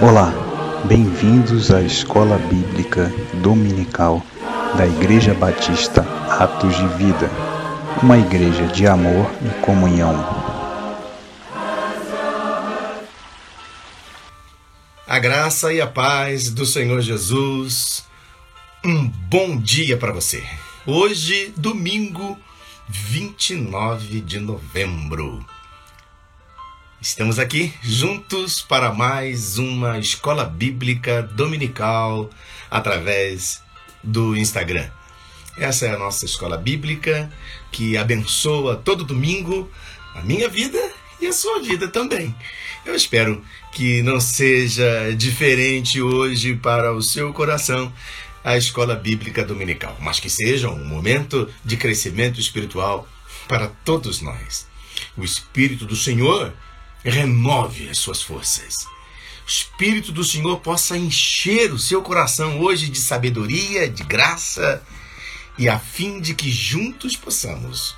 Olá, bem-vindos à Escola Bíblica Dominical da Igreja Batista Atos de Vida, uma igreja de amor e comunhão. A graça e a paz do Senhor Jesus. Um bom dia para você. Hoje, domingo 29 de novembro. Estamos aqui juntos para mais uma escola bíblica dominical através do Instagram. Essa é a nossa escola bíblica que abençoa todo domingo a minha vida e a sua vida também. Eu espero que não seja diferente hoje para o seu coração a escola bíblica dominical, mas que seja um momento de crescimento espiritual para todos nós. O Espírito do Senhor renove as suas forças. O Espírito do Senhor possa encher o seu coração hoje de sabedoria, de graça, e a fim de que juntos possamos,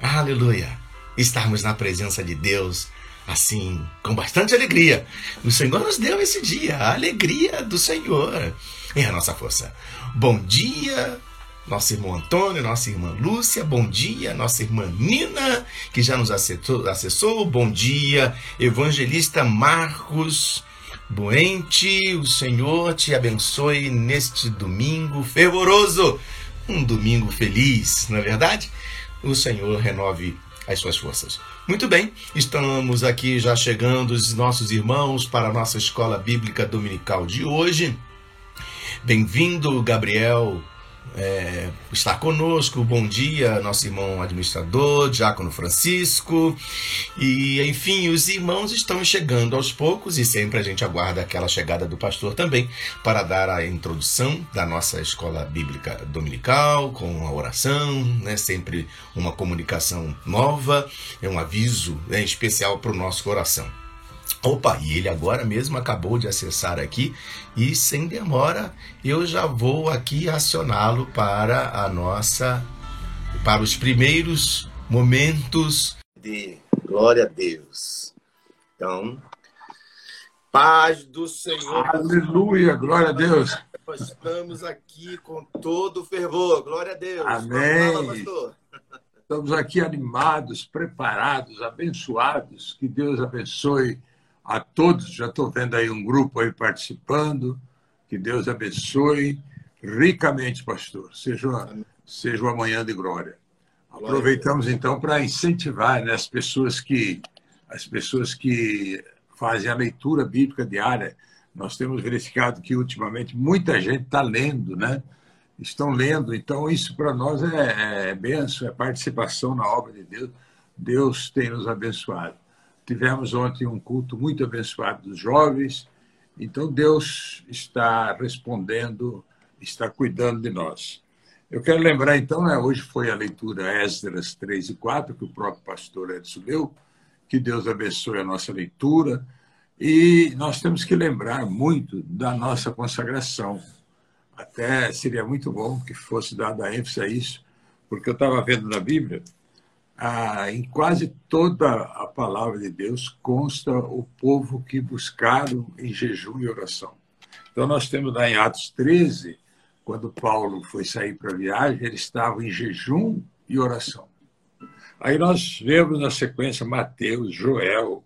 aleluia, estarmos na presença de Deus, assim, com bastante alegria. O Senhor nos deu esse dia, a alegria do Senhor é a nossa força. Bom dia, nosso irmão Antônio, nossa irmã Lúcia, bom dia, nossa irmã Nina, que já nos acessou, acessou bom dia, evangelista Marcos Boente, o Senhor te abençoe neste domingo fervoroso, um domingo feliz, não é verdade? O Senhor renove as suas forças. Muito bem, estamos aqui já chegando os nossos irmãos para a nossa escola bíblica dominical de hoje. Bem-vindo, Gabriel é, está conosco. Bom dia, nosso irmão administrador, Diácono Francisco. E, enfim, os irmãos estão chegando aos poucos e sempre a gente aguarda aquela chegada do pastor também para dar a introdução da nossa escola bíblica dominical, com a oração, né? sempre uma comunicação nova, é um aviso né, especial para o nosso coração. Opa, e ele agora mesmo acabou de acessar aqui e sem demora eu já vou aqui acioná-lo para a nossa para os primeiros momentos de glória a Deus. Então, paz do Senhor. Aleluia, glória a Deus. Nós estamos aqui com todo o fervor. Glória a Deus. Amém. Fala, Estamos aqui animados, preparados, abençoados. Que Deus abençoe a todos. Já estou vendo aí um grupo aí participando. Que Deus abençoe ricamente, pastor. Seja, uma, seja uma manhã de glória. Aproveitamos então para incentivar né, as pessoas que as pessoas que fazem a leitura bíblica diária. Nós temos verificado que ultimamente muita gente está lendo, né? Estão lendo, então isso para nós é, é benção, é participação na obra de Deus. Deus tem nos abençoado. Tivemos ontem um culto muito abençoado dos jovens. Então, Deus está respondendo, está cuidando de nós. Eu quero lembrar, então, né, hoje foi a leitura Esdras 3 e 4, que o próprio pastor Edson leu. Que Deus abençoe a nossa leitura. E nós temos que lembrar muito da nossa consagração. Até seria muito bom que fosse dada ênfase a isso, porque eu estava vendo na Bíblia ah, em quase toda a palavra de Deus consta o povo que buscaram em jejum e oração. Então, nós temos lá em Atos 13, quando Paulo foi sair para a viagem, ele estava em jejum e oração. Aí nós vemos na sequência Mateus, Joel,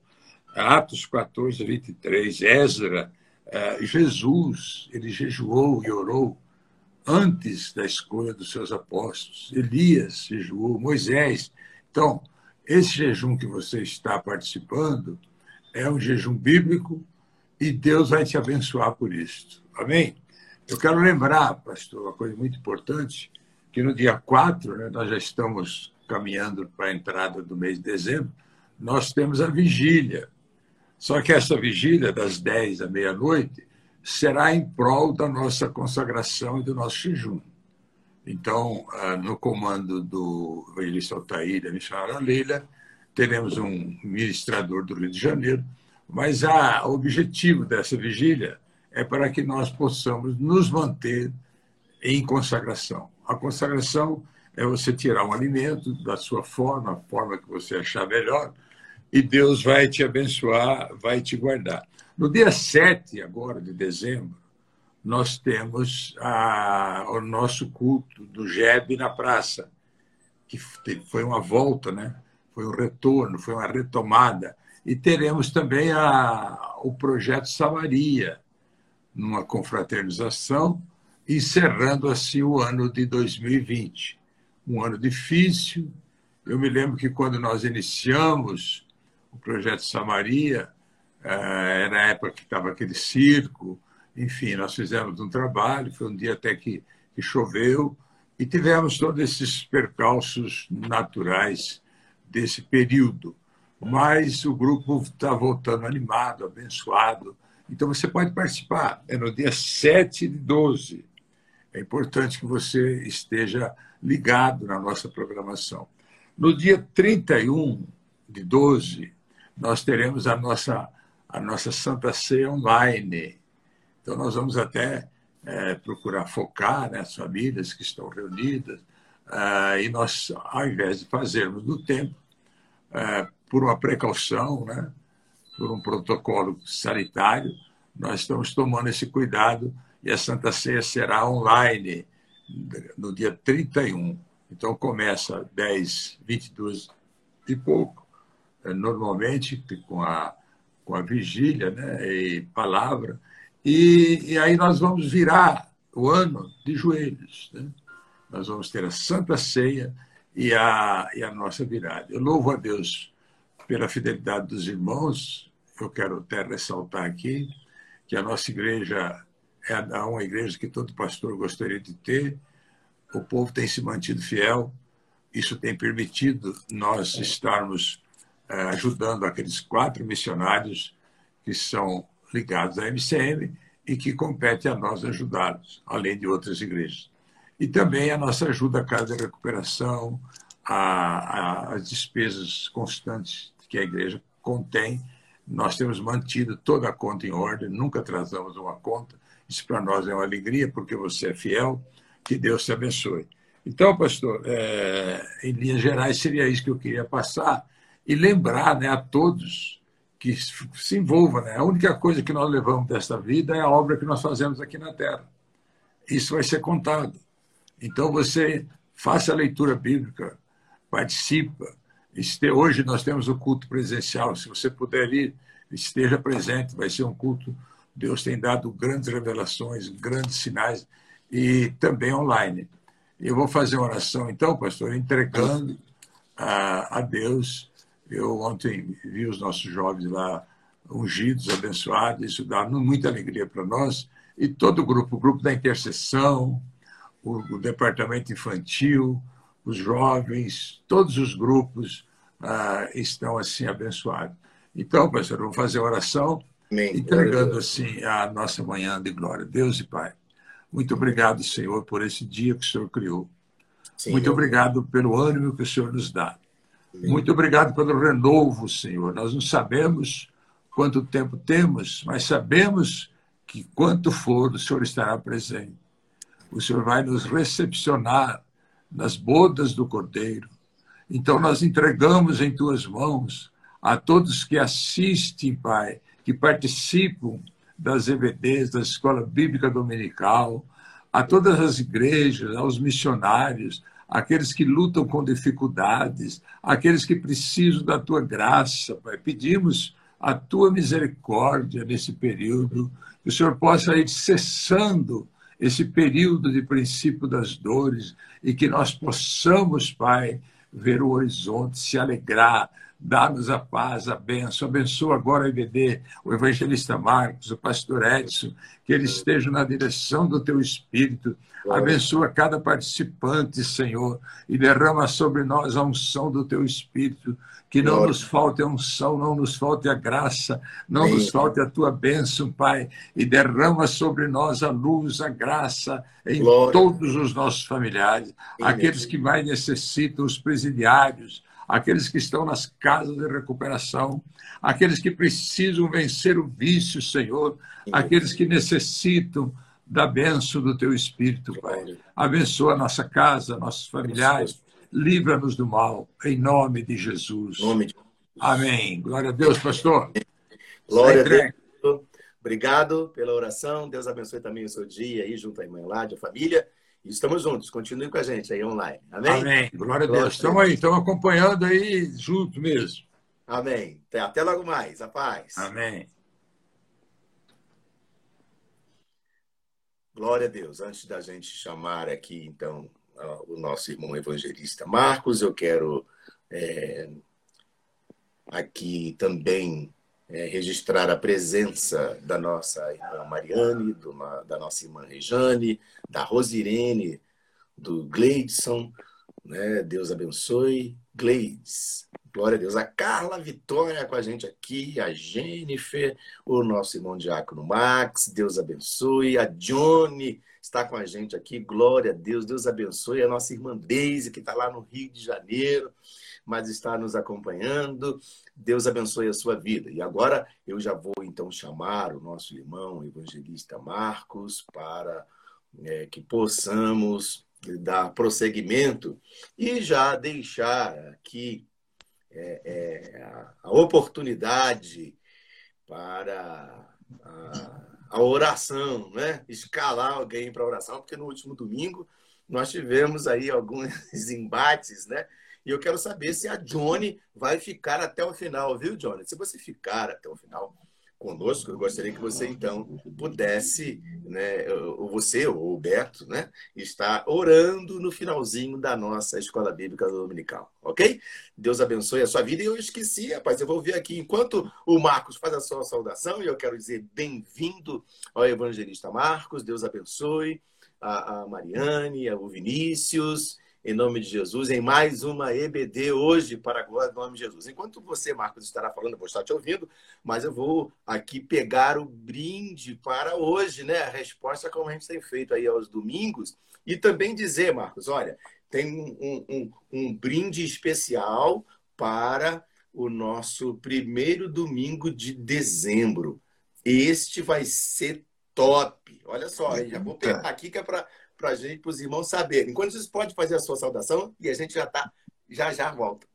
Atos 14, 23, Ezra, eh, Jesus, ele jejuou e orou antes da escolha dos seus apóstolos. Elias jejuou, Moisés então, esse jejum que você está participando é um jejum bíblico e Deus vai te abençoar por isso. Amém? Eu quero lembrar, pastor, uma coisa muito importante, que no dia 4, né, nós já estamos caminhando para a entrada do mês de dezembro, nós temos a vigília. Só que essa vigília, das 10 à meia-noite, será em prol da nossa consagração e do nosso jejum. Então, ah, no comando do evangelista Altair e a missionária Leila, teremos um ministrador do Rio de Janeiro, mas o objetivo dessa vigília é para que nós possamos nos manter em consagração. A consagração é você tirar um alimento da sua forma, a forma que você achar melhor, e Deus vai te abençoar, vai te guardar. No dia 7 agora de dezembro, nós temos a, o nosso culto do JEB na praça, que foi uma volta, né? foi um retorno, foi uma retomada. E teremos também a, o projeto Samaria, numa confraternização, encerrando assim o ano de 2020. Um ano difícil. Eu me lembro que quando nós iniciamos o projeto Samaria, eh, era a época que estava aquele circo, enfim, nós fizemos um trabalho, foi um dia até que, que choveu, e tivemos todos esses percalços naturais desse período. Mas o grupo está voltando animado, abençoado. Então você pode participar. É no dia 7 de 12. É importante que você esteja ligado na nossa programação. No dia 31 de 12, nós teremos a nossa, a nossa Santa Ceia online. Então, nós vamos até é, procurar focar né, as famílias que estão reunidas, é, e nós, ao invés de fazermos no tempo, é, por uma precaução, né, por um protocolo sanitário, nós estamos tomando esse cuidado e a Santa Ceia será online no dia 31. Então começa 10, 22 e pouco, é, normalmente com a, com a vigília né, e palavra, e, e aí nós vamos virar o ano de joelhos. Né? Nós vamos ter a Santa Ceia e a, e a nossa virada. Eu louvo a Deus pela fidelidade dos irmãos. Eu quero até ressaltar aqui que a nossa igreja é uma igreja que todo pastor gostaria de ter. O povo tem se mantido fiel. Isso tem permitido nós estarmos eh, ajudando aqueles quatro missionários que são ligados à MCM e que compete a nós ajudá-los, além de outras igrejas. E também a nossa ajuda à casa de recuperação, as despesas constantes que a igreja contém. Nós temos mantido toda a conta em ordem, nunca atrasamos uma conta. Isso para nós é uma alegria, porque você é fiel. Que Deus te abençoe. Então, pastor, é, em linhas gerais, seria isso que eu queria passar e lembrar né, a todos que se envolva. Né? A única coisa que nós levamos desta vida é a obra que nós fazemos aqui na Terra. Isso vai ser contado. Então você faça a leitura bíblica, participa. Hoje nós temos o culto presencial. Se você puder ir, esteja presente. Vai ser um culto. Deus tem dado grandes revelações, grandes sinais e também online. Eu vou fazer uma oração, então, pastor, entregando a, a Deus eu ontem vi os nossos jovens lá ungidos, abençoados, isso dá muita alegria para nós. E todo o grupo, o grupo da intercessão, o, o departamento infantil, os jovens, todos os grupos ah, estão assim abençoados. Então, pastor, vamos fazer a oração, Amém. entregando assim a nossa manhã de glória. Deus e Pai, muito obrigado, Senhor, por esse dia que o Senhor criou. Senhor. Muito obrigado pelo ânimo que o Senhor nos dá. Muito obrigado pelo renovo, Senhor. Nós não sabemos quanto tempo temos, mas sabemos que quanto for, o Senhor estará presente. O Senhor vai nos recepcionar nas bodas do Cordeiro. Então nós entregamos em tuas mãos a todos que assistem, Pai, que participam das EVDs, da Escola Bíblica Dominical, a todas as igrejas, aos missionários, aqueles que lutam com dificuldades, aqueles que precisam da tua graça, Pai. Pedimos a tua misericórdia nesse período, que o Senhor possa ir cessando esse período de princípio das dores e que nós possamos, Pai, ver o horizonte, se alegrar, Dá-nos a paz, a benção. Abençoa agora a IBD, o evangelista Marcos, o pastor Edson, que eles estejam na direção do teu espírito. Abençoa cada participante, Senhor, e derrama sobre nós a unção do teu espírito. Que não nos falte a unção, não nos falte a graça, não nos falte a tua bênção, Pai. E derrama sobre nós a luz, a graça em Glória. todos os nossos familiares, aqueles que mais necessitam, os presidiários, aqueles que estão nas casas de recuperação, aqueles que precisam vencer o vício, Senhor, aqueles que necessitam da benção do teu Espírito, Pai. Abençoa a nossa casa, nossos familiares, livra-nos do mal, em nome de Jesus. Amém. Glória a Deus, pastor. Glória a Deus. Obrigado pela oração. Deus abençoe também o seu dia aí junto à irmã Ládia, a família. E estamos juntos. Continue com a gente aí online. Amém? Amém. Glória a Deus. Estamos aí, estamos acompanhando aí junto mesmo. Amém. Até logo mais. A paz. Amém. Glória a Deus. Antes da gente chamar aqui, então, o nosso irmão evangelista Marcos, eu quero é, aqui também é, registrar a presença da nossa irmã Mariane, do, da nossa irmã Rejane, da Rosirene, do Gleidson, né? Deus abençoe. Gleides, glória a Deus. A Carla Vitória com a gente aqui, a Jennifer, o nosso irmão Diácono Max, Deus abençoe. A Johnny está com a gente aqui, glória a Deus, Deus abençoe. A nossa irmã Deise, que está lá no Rio de Janeiro mas está nos acompanhando. Deus abençoe a sua vida. E agora eu já vou então chamar o nosso irmão evangelista Marcos para é, que possamos dar prosseguimento e já deixar aqui é, é, a, oportunidade para a, a oração, né? escalar alguém para oração, porque no último domingo nós tivemos aí alguns embates, né? E eu quero saber se a Johnny vai ficar até o final, viu, Johnny? Se você ficar até o final conosco, eu gostaria que você então pudesse, né, você ou o Beto, né, estar orando no finalzinho da nossa escola bíblica dominical, ok? Deus abençoe a sua vida. E eu esqueci, rapaz, eu vou ver aqui enquanto o Marcos faz a sua saudação, e eu quero dizer bem-vindo ao evangelista Marcos. Deus abençoe a, a Mariane, o Vinícius em nome de Jesus, em mais uma EBD hoje, para a glória do nome de Jesus. Enquanto você, Marcos, estará falando, eu vou estar te ouvindo, mas eu vou aqui pegar o brinde para hoje, né? A resposta como a gente tem feito aí aos domingos. E também dizer, Marcos, olha, tem um, um, um brinde especial para o nosso primeiro domingo de dezembro. Este vai ser top. Olha só, já vou pegar aqui que é para para a gente, para os irmãos saberem. Enquanto vocês podem fazer a sua saudação e a gente já está, já já volta.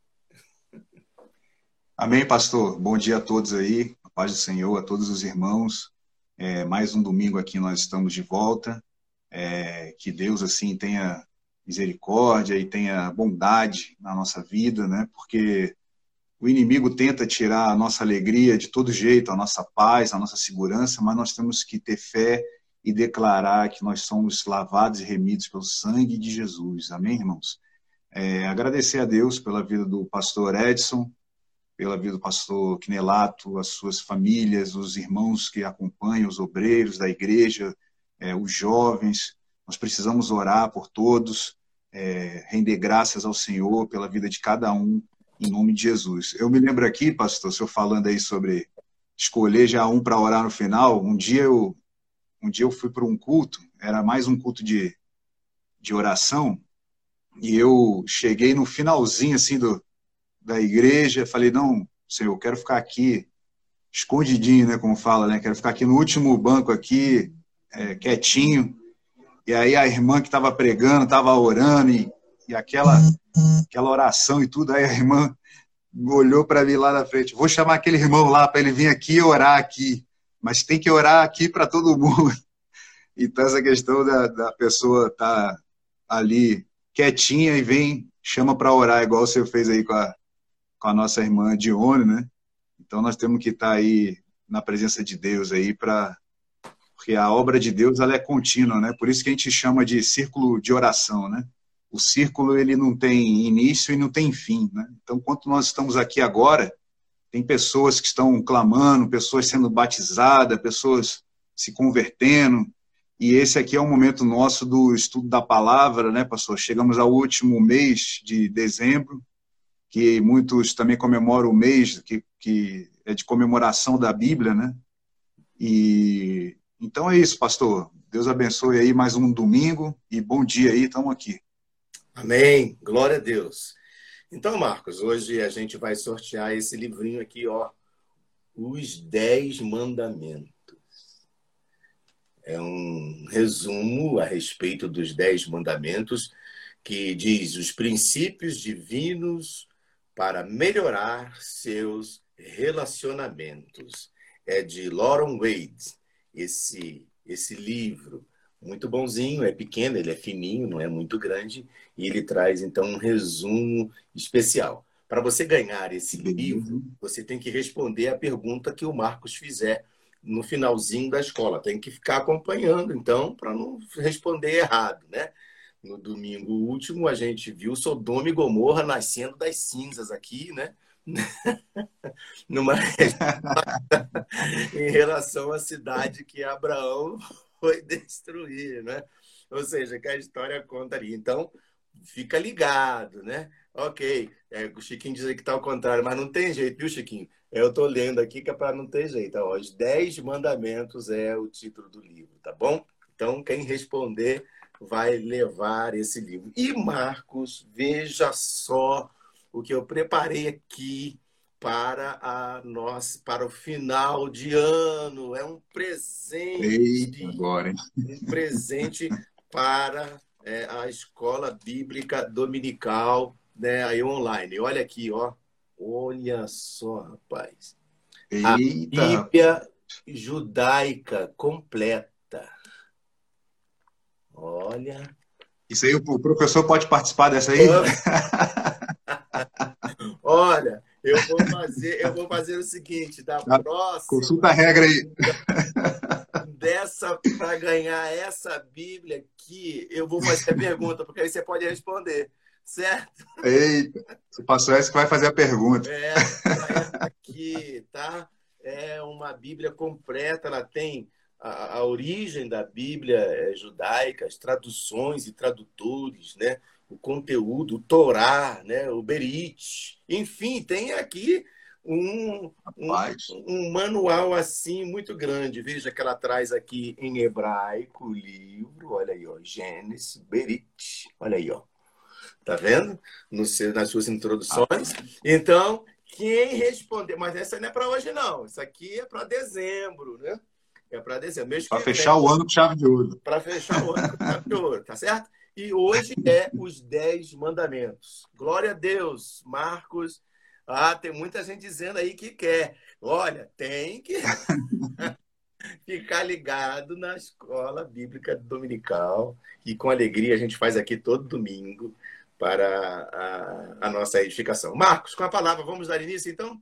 Amém, pastor. Bom dia a todos aí. A paz do Senhor, a todos os irmãos. É, mais um domingo aqui nós estamos de volta. É, que Deus assim tenha misericórdia e tenha bondade na nossa vida, né? Porque o inimigo tenta tirar a nossa alegria de todo jeito, a nossa paz, a nossa segurança, mas nós temos que ter fé e declarar que nós somos lavados e remidos pelo sangue de Jesus. Amém, irmãos? É, agradecer a Deus pela vida do pastor Edson, pela vida do pastor Quinelato, as suas famílias, os irmãos que acompanham, os obreiros da igreja, é, os jovens. Nós precisamos orar por todos, é, render graças ao Senhor pela vida de cada um, em nome de Jesus. Eu me lembro aqui, pastor, o senhor falando aí sobre escolher já um para orar no final. Um dia eu um dia eu fui para um culto, era mais um culto de, de oração, e eu cheguei no finalzinho assim do, da igreja, falei, não, Senhor, eu quero ficar aqui escondidinho, né, como fala, né, quero ficar aqui no último banco aqui, é, quietinho, e aí a irmã que estava pregando, estava orando, e, e aquela, aquela oração e tudo, aí a irmã olhou para mim lá na frente, vou chamar aquele irmão lá para ele vir aqui orar aqui mas tem que orar aqui para todo mundo. Então, essa questão da, da pessoa estar tá ali quietinha e vem, chama para orar, igual você fez aí com a, com a nossa irmã Dione, né? Então, nós temos que estar tá aí na presença de Deus aí para porque a obra de Deus ela é contínua, né? Por isso que a gente chama de círculo de oração, né? O círculo ele não tem início e não tem fim, né? Então, quanto nós estamos aqui agora, tem pessoas que estão clamando, pessoas sendo batizadas, pessoas se convertendo. E esse aqui é o momento nosso do estudo da palavra, né, pastor? Chegamos ao último mês de dezembro, que muitos também comemoram o mês que, que é de comemoração da Bíblia, né? E então é isso, pastor. Deus abençoe aí mais um domingo e bom dia aí, estamos aqui. Amém. Glória a Deus. Então, Marcos, hoje a gente vai sortear esse livrinho aqui, ó, Os Dez Mandamentos. É um resumo a respeito dos Dez Mandamentos que diz os princípios divinos para melhorar seus relacionamentos. É de Lauren Wade, esse, esse livro. Muito bonzinho, é pequeno, ele é fininho, não é muito grande, e ele traz então um resumo especial. Para você ganhar esse livro, você tem que responder a pergunta que o Marcos fizer no finalzinho da escola. Tem que ficar acompanhando, então, para não responder errado, né? No domingo último, a gente viu Sodoma e Gomorra nascendo das cinzas aqui, né? Numa... em relação à cidade que Abraão foi destruir, né? Ou seja, que a história conta ali. Então, fica ligado, né? Ok, é, o Chiquinho diz que está ao contrário, mas não tem jeito, viu, Chiquinho? Eu estou lendo aqui que é para não ter jeito. Ó, os Dez Mandamentos é o título do livro, tá bom? Então, quem responder vai levar esse livro. E Marcos, veja só o que eu preparei aqui para a nós para o final de ano. É um presente. Eita, agora, hein? Um presente para é, a escola bíblica dominical, né, aí online. Olha aqui, ó. Olha só, rapaz. Eita. A Bíblia judaica completa. Olha. Isso aí, o professor pode participar dessa aí? Olha, eu vou fazer, eu vou fazer o seguinte, da tá. próxima. Consulta a regra aí. Dessa para ganhar essa Bíblia aqui, eu vou fazer a pergunta, porque aí você pode responder certo? Eita, se passou essa que vai fazer a pergunta. É, aqui, tá? É uma Bíblia completa, ela tem a, a origem da Bíblia é judaica, as traduções e tradutores, né? O conteúdo, o Torá, né? O Berit, enfim, tem aqui um, um, um, manual assim muito grande. Veja que ela traz aqui em hebraico o livro, olha aí, ó, Gênesis, Berit, olha aí, ó. Tá vendo? No seu, nas suas introduções. Então, quem responder, mas essa não é para hoje, não. Isso aqui é para dezembro, né? É para dezembro. Para fechar o ano com chave de ouro. Para fechar o ano com chave de ouro, tá certo? E hoje é os Dez Mandamentos. Glória a Deus, Marcos. Ah, tem muita gente dizendo aí que quer. Olha, tem que ficar ligado na escola bíblica dominical. E com alegria a gente faz aqui todo domingo para a, a, nossa edificação. Marcos, com a palavra, vamos dar início então?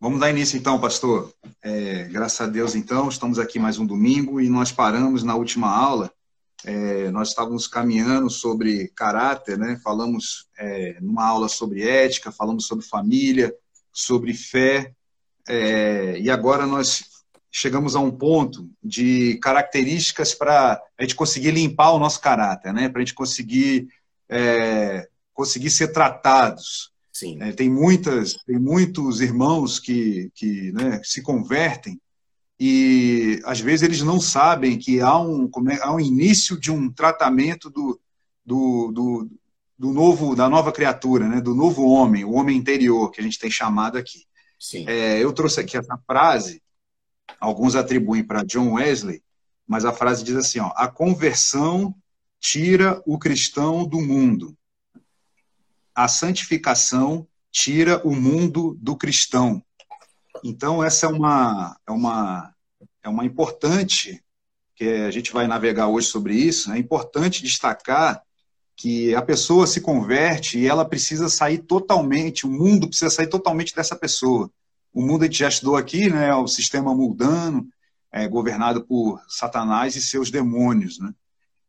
Vamos dar início então, pastor. É, graças a Deus, então, estamos aqui mais um domingo e nós paramos na última aula. É, nós estávamos caminhando sobre caráter, né? Falamos é, numa aula sobre ética, falamos sobre família, sobre fé, é, e agora nós chegamos a um ponto de características para a gente conseguir limpar o nosso caráter, né? Para a gente conseguir é, conseguir ser tratados. Sim. É, tem muitas, tem muitos irmãos que que né, se convertem e às vezes eles não sabem que há um é, há um início de um tratamento do, do, do, do novo da nova criatura, né? Do novo homem, o homem interior que a gente tem chamado aqui. É, eu trouxe aqui essa frase alguns atribuem para John Wesley, mas a frase diz assim: ó, a conversão tira o cristão do mundo, a santificação tira o mundo do cristão. Então essa é uma é uma é uma importante que a gente vai navegar hoje sobre isso. É importante destacar que a pessoa se converte e ela precisa sair totalmente, o mundo precisa sair totalmente dessa pessoa o mundo a gente já estudou aqui, né, o sistema mundano, é, governado por Satanás e seus demônios. Né?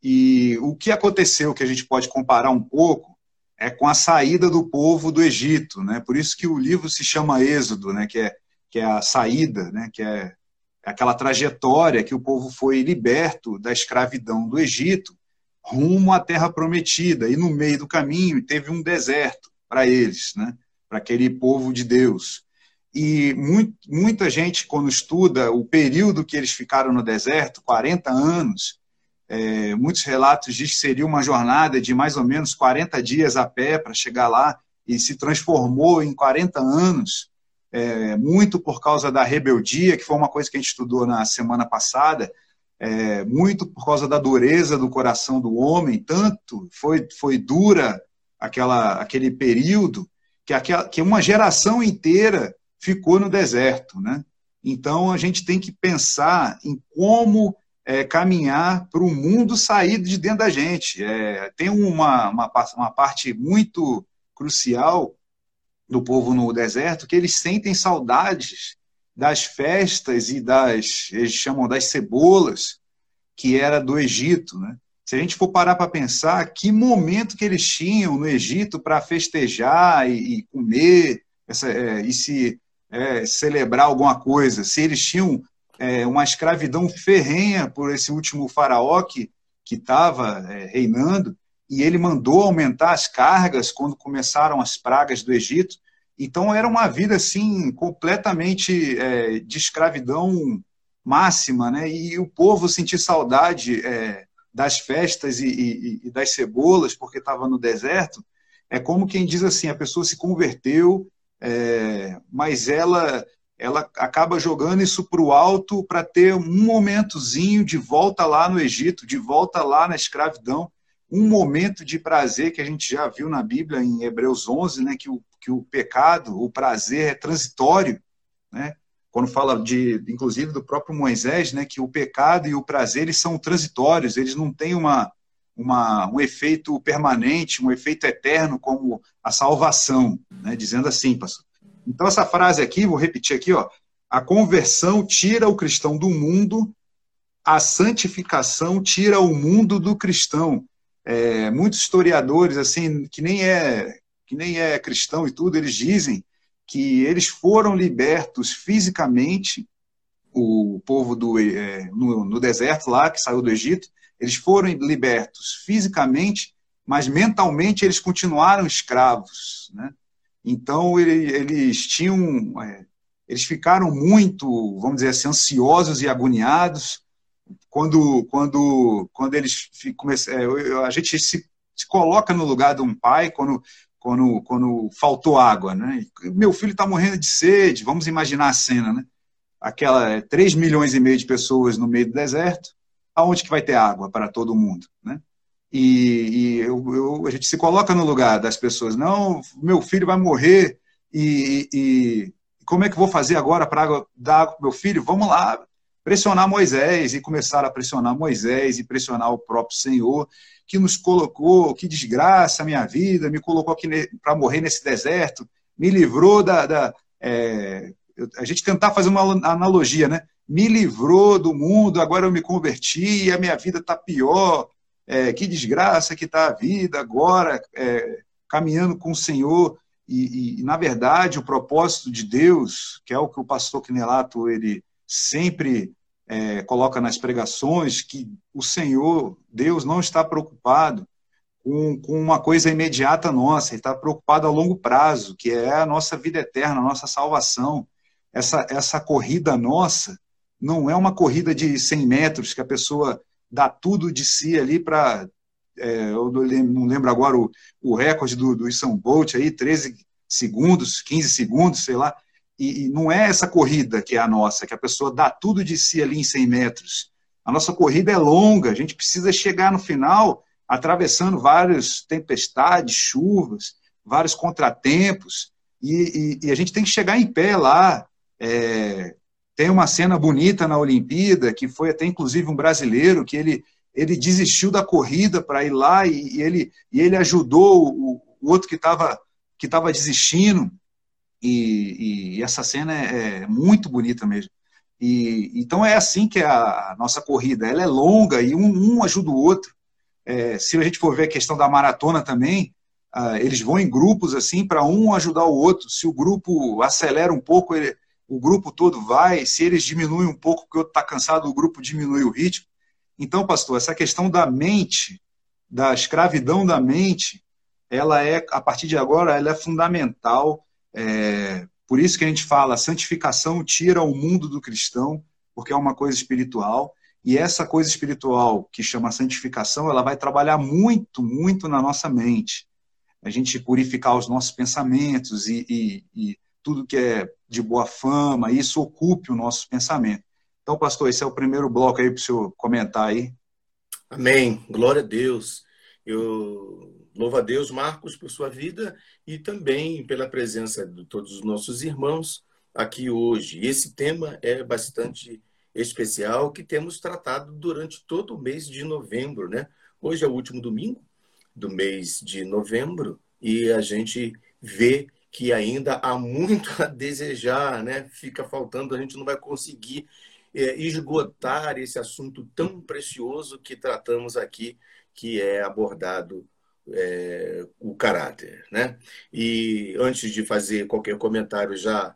E o que aconteceu, que a gente pode comparar um pouco, é com a saída do povo do Egito. Né? Por isso que o livro se chama Êxodo, né? que, é, que é a saída, né? que é aquela trajetória que o povo foi liberto da escravidão do Egito rumo à terra prometida. E no meio do caminho teve um deserto para eles, né? para aquele povo de Deus. E muito, muita gente, quando estuda o período que eles ficaram no deserto, 40 anos, é, muitos relatos dizem que seria uma jornada de mais ou menos 40 dias a pé para chegar lá, e se transformou em 40 anos, é, muito por causa da rebeldia, que foi uma coisa que a gente estudou na semana passada, é, muito por causa da dureza do coração do homem, tanto foi, foi dura aquela, aquele período que, aquela, que uma geração inteira ficou no deserto. Né? Então, a gente tem que pensar em como é, caminhar para o mundo sair de dentro da gente. É, tem uma, uma, uma parte muito crucial do povo no deserto que eles sentem saudades das festas e das, eles chamam das cebolas, que era do Egito, né? Se a gente for parar para pensar, que momento que eles tinham no Egito para festejar e, e comer essa, é, e se é, celebrar alguma coisa, se eles tinham é, uma escravidão ferrenha por esse último faraó que estava é, reinando, e ele mandou aumentar as cargas quando começaram as pragas do Egito. Então era uma vida assim completamente é, de escravidão máxima, né? E o povo sentir saudade é, das festas e, e, e, das cebolas porque estava no deserto. É como quem diz assim: a pessoa se converteu, é, mas ela ela acaba jogando isso para o alto para ter um momentozinho de volta lá no Egito, de volta lá na escravidão, um momento de prazer que a gente já viu na Bíblia em Hebreus 11, né, que o, que o pecado, o prazer é transitório, né? Quando fala de, inclusive, do próprio Moisés, né, que o pecado e o prazer eles são transitórios, eles não têm uma, uma, um efeito permanente, um efeito eterno como a salvação, né, dizendo assim, pastor. Então essa frase aqui, vou repetir aqui, ó, a conversão tira o cristão do mundo, a santificação tira o mundo do cristão é, muitos historiadores assim que nem é que nem é cristão e tudo eles dizem que eles foram libertos fisicamente o povo do é, no, no, deserto lá que saiu do Egito eles foram libertos fisicamente mas mentalmente eles continuaram escravos né? então ele, eles tinham é, eles ficaram muito vamos dizer assim ansiosos e agoniados quando, quando, quando eles começam, é, a gente se, se, coloca no lugar de um pai quando, quando, quando faltou água, né? Meu filho está morrendo de sede, vamos imaginar a cena, né? Aquela 3 é, milhões e meio de pessoas no meio do deserto, aonde que vai ter água para todo mundo, né? E, e eu, eu, a gente se coloca no lugar das pessoas, não, meu filho vai morrer e, e como é que eu vou fazer agora para dar água para meu filho? Vamos lá, pressionar Moisés e começar a pressionar Moisés e pressionar o próprio Senhor, que nos colocou, que desgraça a minha vida, me colocou aqui para morrer nesse deserto, me livrou da. da é, a gente tentar fazer uma analogia, né? Me livrou do mundo, agora eu me converti a minha vida está pior. É, que desgraça que está a vida agora, é, caminhando com o Senhor. E, e, na verdade, o propósito de Deus, que é o que o pastor Quinelato ele sempre é, coloca nas pregações que o Senhor, Deus, não está preocupado com, com uma coisa imediata nossa, Ele está preocupado a longo prazo, que é a nossa vida eterna, a nossa salvação. Essa, essa corrida nossa não é uma corrida de 100 metros que a pessoa dá tudo de si ali para. É, eu não lembro agora o, o recorde do, do São Bolt aí, 13 segundos, 15 segundos, sei lá. E, e, não é essa corrida que é a nossa, que a pessoa dá tudo de si ali em 100 metros. A nossa corrida é longa, a gente precisa chegar no final atravessando várias tempestades, chuvas, vários contratempos, e, e, e a gente tem que chegar em pé lá. É, tem uma cena bonita na Olimpíada, que foi até inclusive um brasileiro, que ele, ele desistiu da corrida para ir lá e, e, ele, e ele ajudou o, o outro que estava que tava desistindo. E, e, essa cena é, é, muito bonita mesmo. E, então é assim que a, nossa corrida, ela é longa e um, um ajuda o outro. É, se a gente for ver a questão da maratona também, ah, eles vão em grupos assim para um ajudar o outro. Se o grupo acelera um pouco, ele, o grupo todo vai. Se eles diminuem um pouco porque o outro está cansado, o grupo diminui o ritmo. Então, pastor, essa questão da mente, da escravidão da mente, ela é a partir de agora ela é fundamental é, por isso que a gente fala, a santificação tira o mundo do cristão, porque é uma coisa espiritual, e essa coisa espiritual que chama santificação, ela vai trabalhar muito, muito na nossa mente. A gente purificar os nossos pensamentos e, e, e tudo que é de boa fama, isso ocupe o nosso pensamento. Então, pastor, esse é o primeiro bloco aí para o senhor comentar aí. Amém. Glória a Deus. Eu louvo a Deus, Marcos, por sua vida e também pela presença de todos os nossos irmãos aqui hoje. Esse tema é bastante especial que temos tratado durante todo o mês de novembro, né? Hoje é o último domingo do mês de novembro e a gente vê que ainda há muito a desejar, né? Fica faltando, a gente não vai conseguir é, esgotar esse assunto tão precioso que tratamos aqui, que é abordado é, o caráter, né? E antes de fazer qualquer comentário já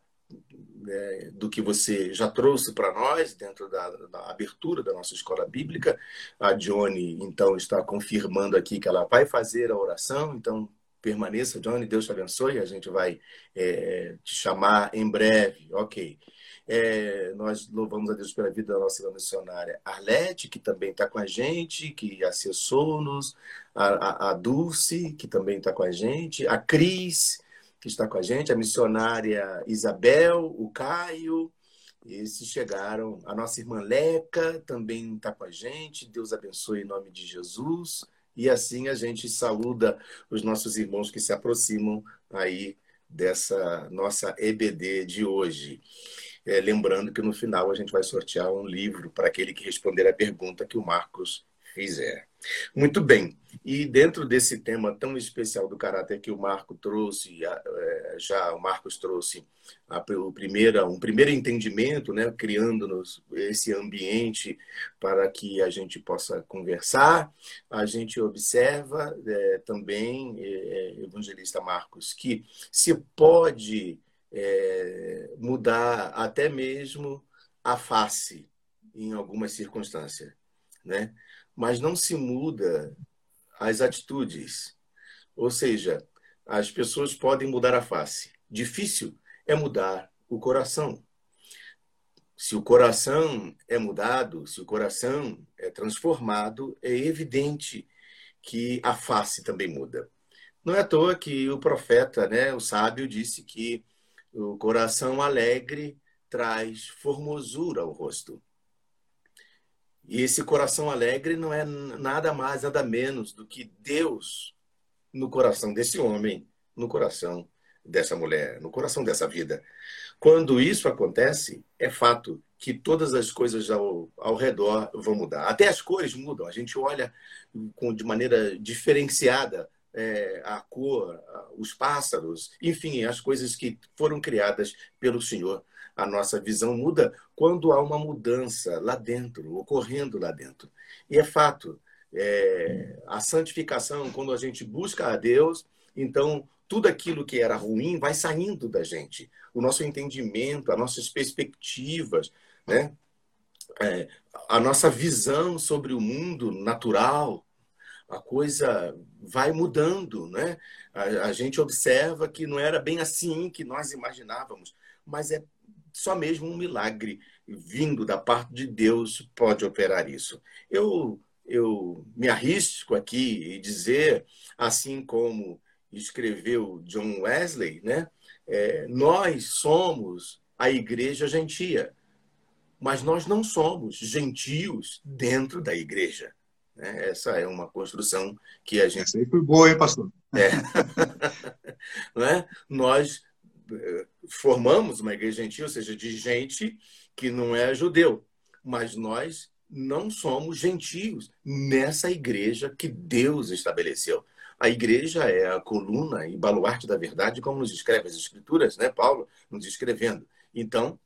é, do que você já trouxe para nós dentro da, da, abertura da nossa escola bíblica. A Johnny, então, está confirmando aqui que ela vai fazer a oração, então permaneça, Johnny, Deus te abençoe, a gente vai é, te chamar em breve, ok. É, nós louvamos a Deus pela vida da nossa missionária Arlete, que também está com a gente, que acessou-nos, a, a, a Dulce, que também está com a gente, a Cris, que está com a gente, a missionária Isabel, o Caio, esses chegaram. A nossa irmã Leca também está com a gente. Deus abençoe em nome de Jesus. E assim a gente saúda os nossos irmãos que se aproximam aí dessa nossa EBD de hoje. É, lembrando que no final a gente vai sortear um livro para aquele que responder a pergunta que o Marcos fizer. Muito bem. E dentro desse tema tão especial do caráter que o Marco trouxe, é, já o Marcos trouxe a, primeira, um primeiro entendimento, né, criando esse ambiente para que a gente possa conversar. A gente observa é, também, é, evangelista Marcos, que se pode é, mudar até mesmo a face em algumas circunstâncias, né? mas não se muda as atitudes. Ou seja, as pessoas podem mudar a face. Difícil é mudar o coração. Se o coração é mudado, se o coração é transformado, é evidente que a face também muda. Não é à toa que o profeta, né, o sábio, disse que o coração alegre traz formosura ao rosto. E esse coração alegre não é nada mais, nada menos do que Deus no coração desse homem, no coração dessa mulher, no coração dessa vida. Quando isso acontece, é fato que todas as coisas ao, ao redor vão mudar. Até as cores mudam. A gente olha com, de maneira diferenciada é, a cor, os pássaros, enfim, as coisas que foram criadas pelo Senhor a nossa visão muda quando há uma mudança lá dentro, ocorrendo lá dentro. E é fato, é, a santificação, quando a gente busca a Deus, então tudo aquilo que era ruim vai saindo da gente. O nosso entendimento, as nossas perspectivas, né? É, a nossa visão sobre o mundo natural, a coisa vai mudando, né? A, a, gente observa que não era bem assim que nós imaginávamos, mas é só mesmo um milagre vindo da parte de Deus pode operar isso. Eu, eu me arrisco aqui e dizer, assim como escreveu John Wesley, né? É, nós somos a igreja gentia, mas nós não somos gentios dentro da igreja. Né? Essa é uma construção que a gente. Essa aí foi boa, hein, pastor? É. né? Nós formamos uma igreja gentil, ou seja, de gente que não é judeu, mas nós não somos gentios nessa igreja que Deus estabeleceu. A igreja é a coluna e baluarte da verdade, como nos escreve as escrituras, né, Paulo, nos escrevendo. Então,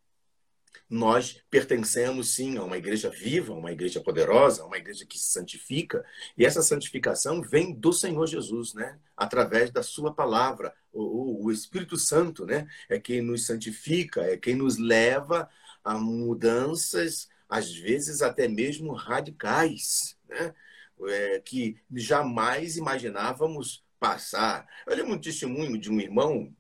nós pertencemos sim a uma igreja viva, uma igreja poderosa, uma igreja que se santifica, e essa santificação vem do Senhor Jesus, né? Através da sua palavra. O, o Espírito Santo, né? É quem nos santifica, é quem nos leva a mudanças, às vezes até mesmo radicais, né? É, que jamais imaginávamos passar. Eu lembro um testemunho de um irmão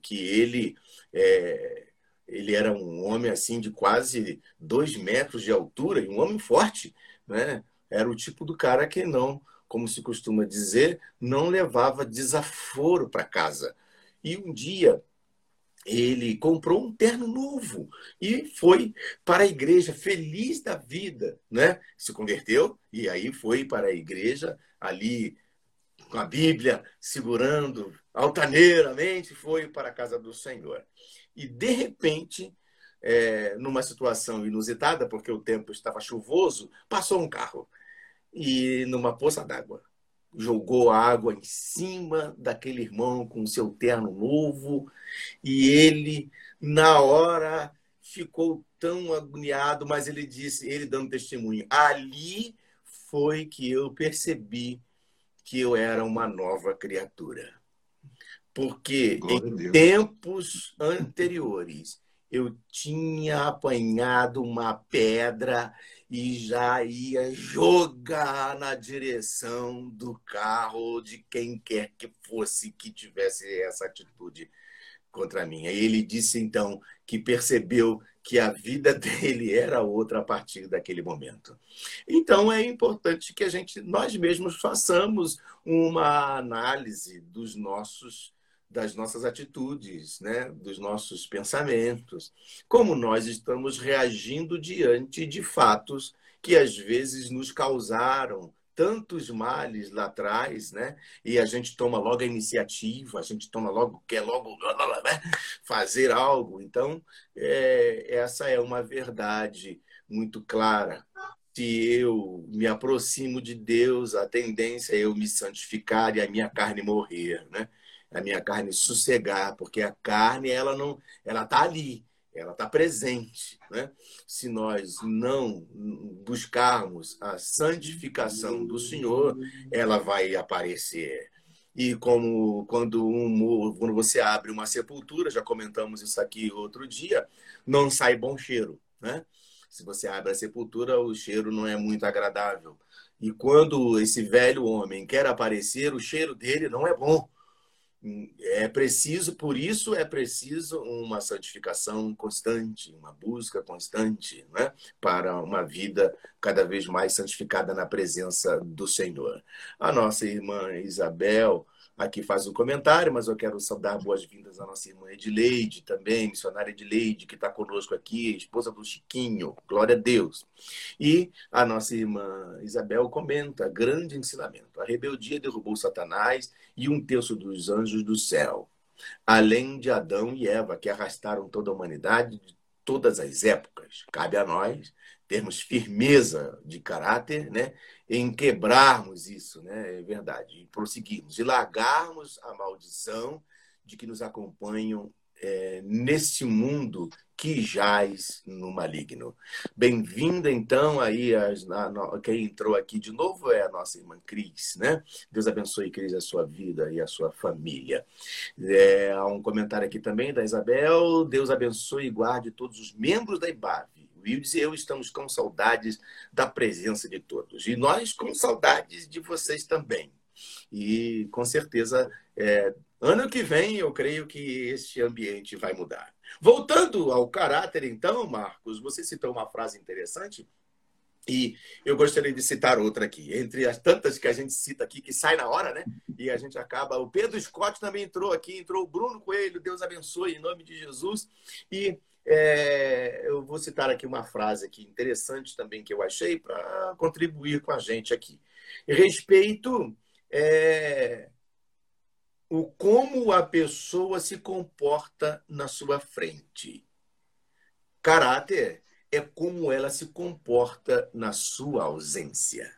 que ele é, ele era um homem assim de quase dois metros de altura e um homem forte, né? Era o tipo do cara que não, como se costuma dizer, não levava desaforo para casa. E um dia ele comprou um terno novo e foi para a igreja feliz da vida, né? Se converteu e aí foi para a igreja ali com a Bíblia, segurando altaneiramente, foi para a casa do Senhor. E, de repente, é, numa situação inusitada, porque o tempo estava chuvoso, passou um carro e numa poça d'água. Jogou água em cima daquele irmão com seu terno novo e ele, na hora, ficou tão agoniado, mas ele disse, ele dando testemunho, ali foi que eu percebi que eu era uma nova criatura. Porque em tempos anteriores eu tinha apanhado uma pedra e já ia jogar na direção do carro de quem quer que fosse que tivesse essa atitude contra mim. Aí ele disse então que percebeu que a vida dele era outra a partir daquele momento. Então é importante que a gente nós mesmos façamos uma análise dos nossos das nossas atitudes, né? dos nossos pensamentos, como nós estamos reagindo diante de fatos que às vezes nos causaram tantos males lá atrás, né? E a gente toma logo a iniciativa, a gente toma logo, quer logo né? fazer algo. Então, é, essa é uma verdade muito clara. Se eu me aproximo de Deus, a tendência é eu me santificar e a minha carne morrer, né? A minha carne sossegar, porque a carne ela não, ela está ali, ela está presente, né? Se nós não buscarmos a santificação do Senhor, ela vai aparecer. E como quando, um, quando você abre uma sepultura, já comentamos isso aqui outro dia, não sai bom cheiro, né? Se você abre a sepultura, o cheiro não é muito agradável. E quando esse velho homem quer aparecer, o cheiro dele não é bom é preciso, por isso é preciso uma santificação constante, uma busca constante, né? para uma vida cada vez mais santificada na presença do Senhor. A nossa irmã Isabel aqui faz um comentário, mas eu quero saudar boas-vindas à nossa irmã Edileide também, missionária Edileide, que está conosco aqui, esposa do Chiquinho, glória a Deus. E a nossa irmã Isabel comenta, grande ensinamento, a rebeldia derrubou Satanás e um terço dos anjos do céu, além de Adão e Eva, que arrastaram toda a humanidade de todas as épocas. Cabe a nós termos firmeza de caráter, né? em quebrarmos isso, né? É verdade, e prosseguirmos, e largarmos a maldição de que nos acompanham é, nesse mundo que jaz no maligno. Bem-vinda, então, aí, a, quem entrou aqui de novo é a nossa irmã Cris, né? Deus abençoe, Cris, a sua vida e a sua família. É, há um comentário aqui também da Isabel. Deus abençoe e guarde todos os membros da IBAV Wildes e eu estamos com saudades da presença de todos. E nós com saudades de vocês também. E com certeza, é, ano que vem, eu creio que este ambiente vai mudar. Voltando ao caráter, então, Marcos, você citou uma frase interessante e eu gostaria de citar outra aqui. Entre as tantas que a gente cita aqui, que sai na hora, né? E a gente acaba. O Pedro Scott também entrou aqui, entrou o Bruno Coelho, Deus abençoe, em nome de Jesus. E é, eu vou citar aqui uma frase aqui interessante também que eu achei para contribuir com a gente aqui. Respeito é, o como a pessoa se comporta na sua frente. Caráter é como ela se comporta na sua ausência.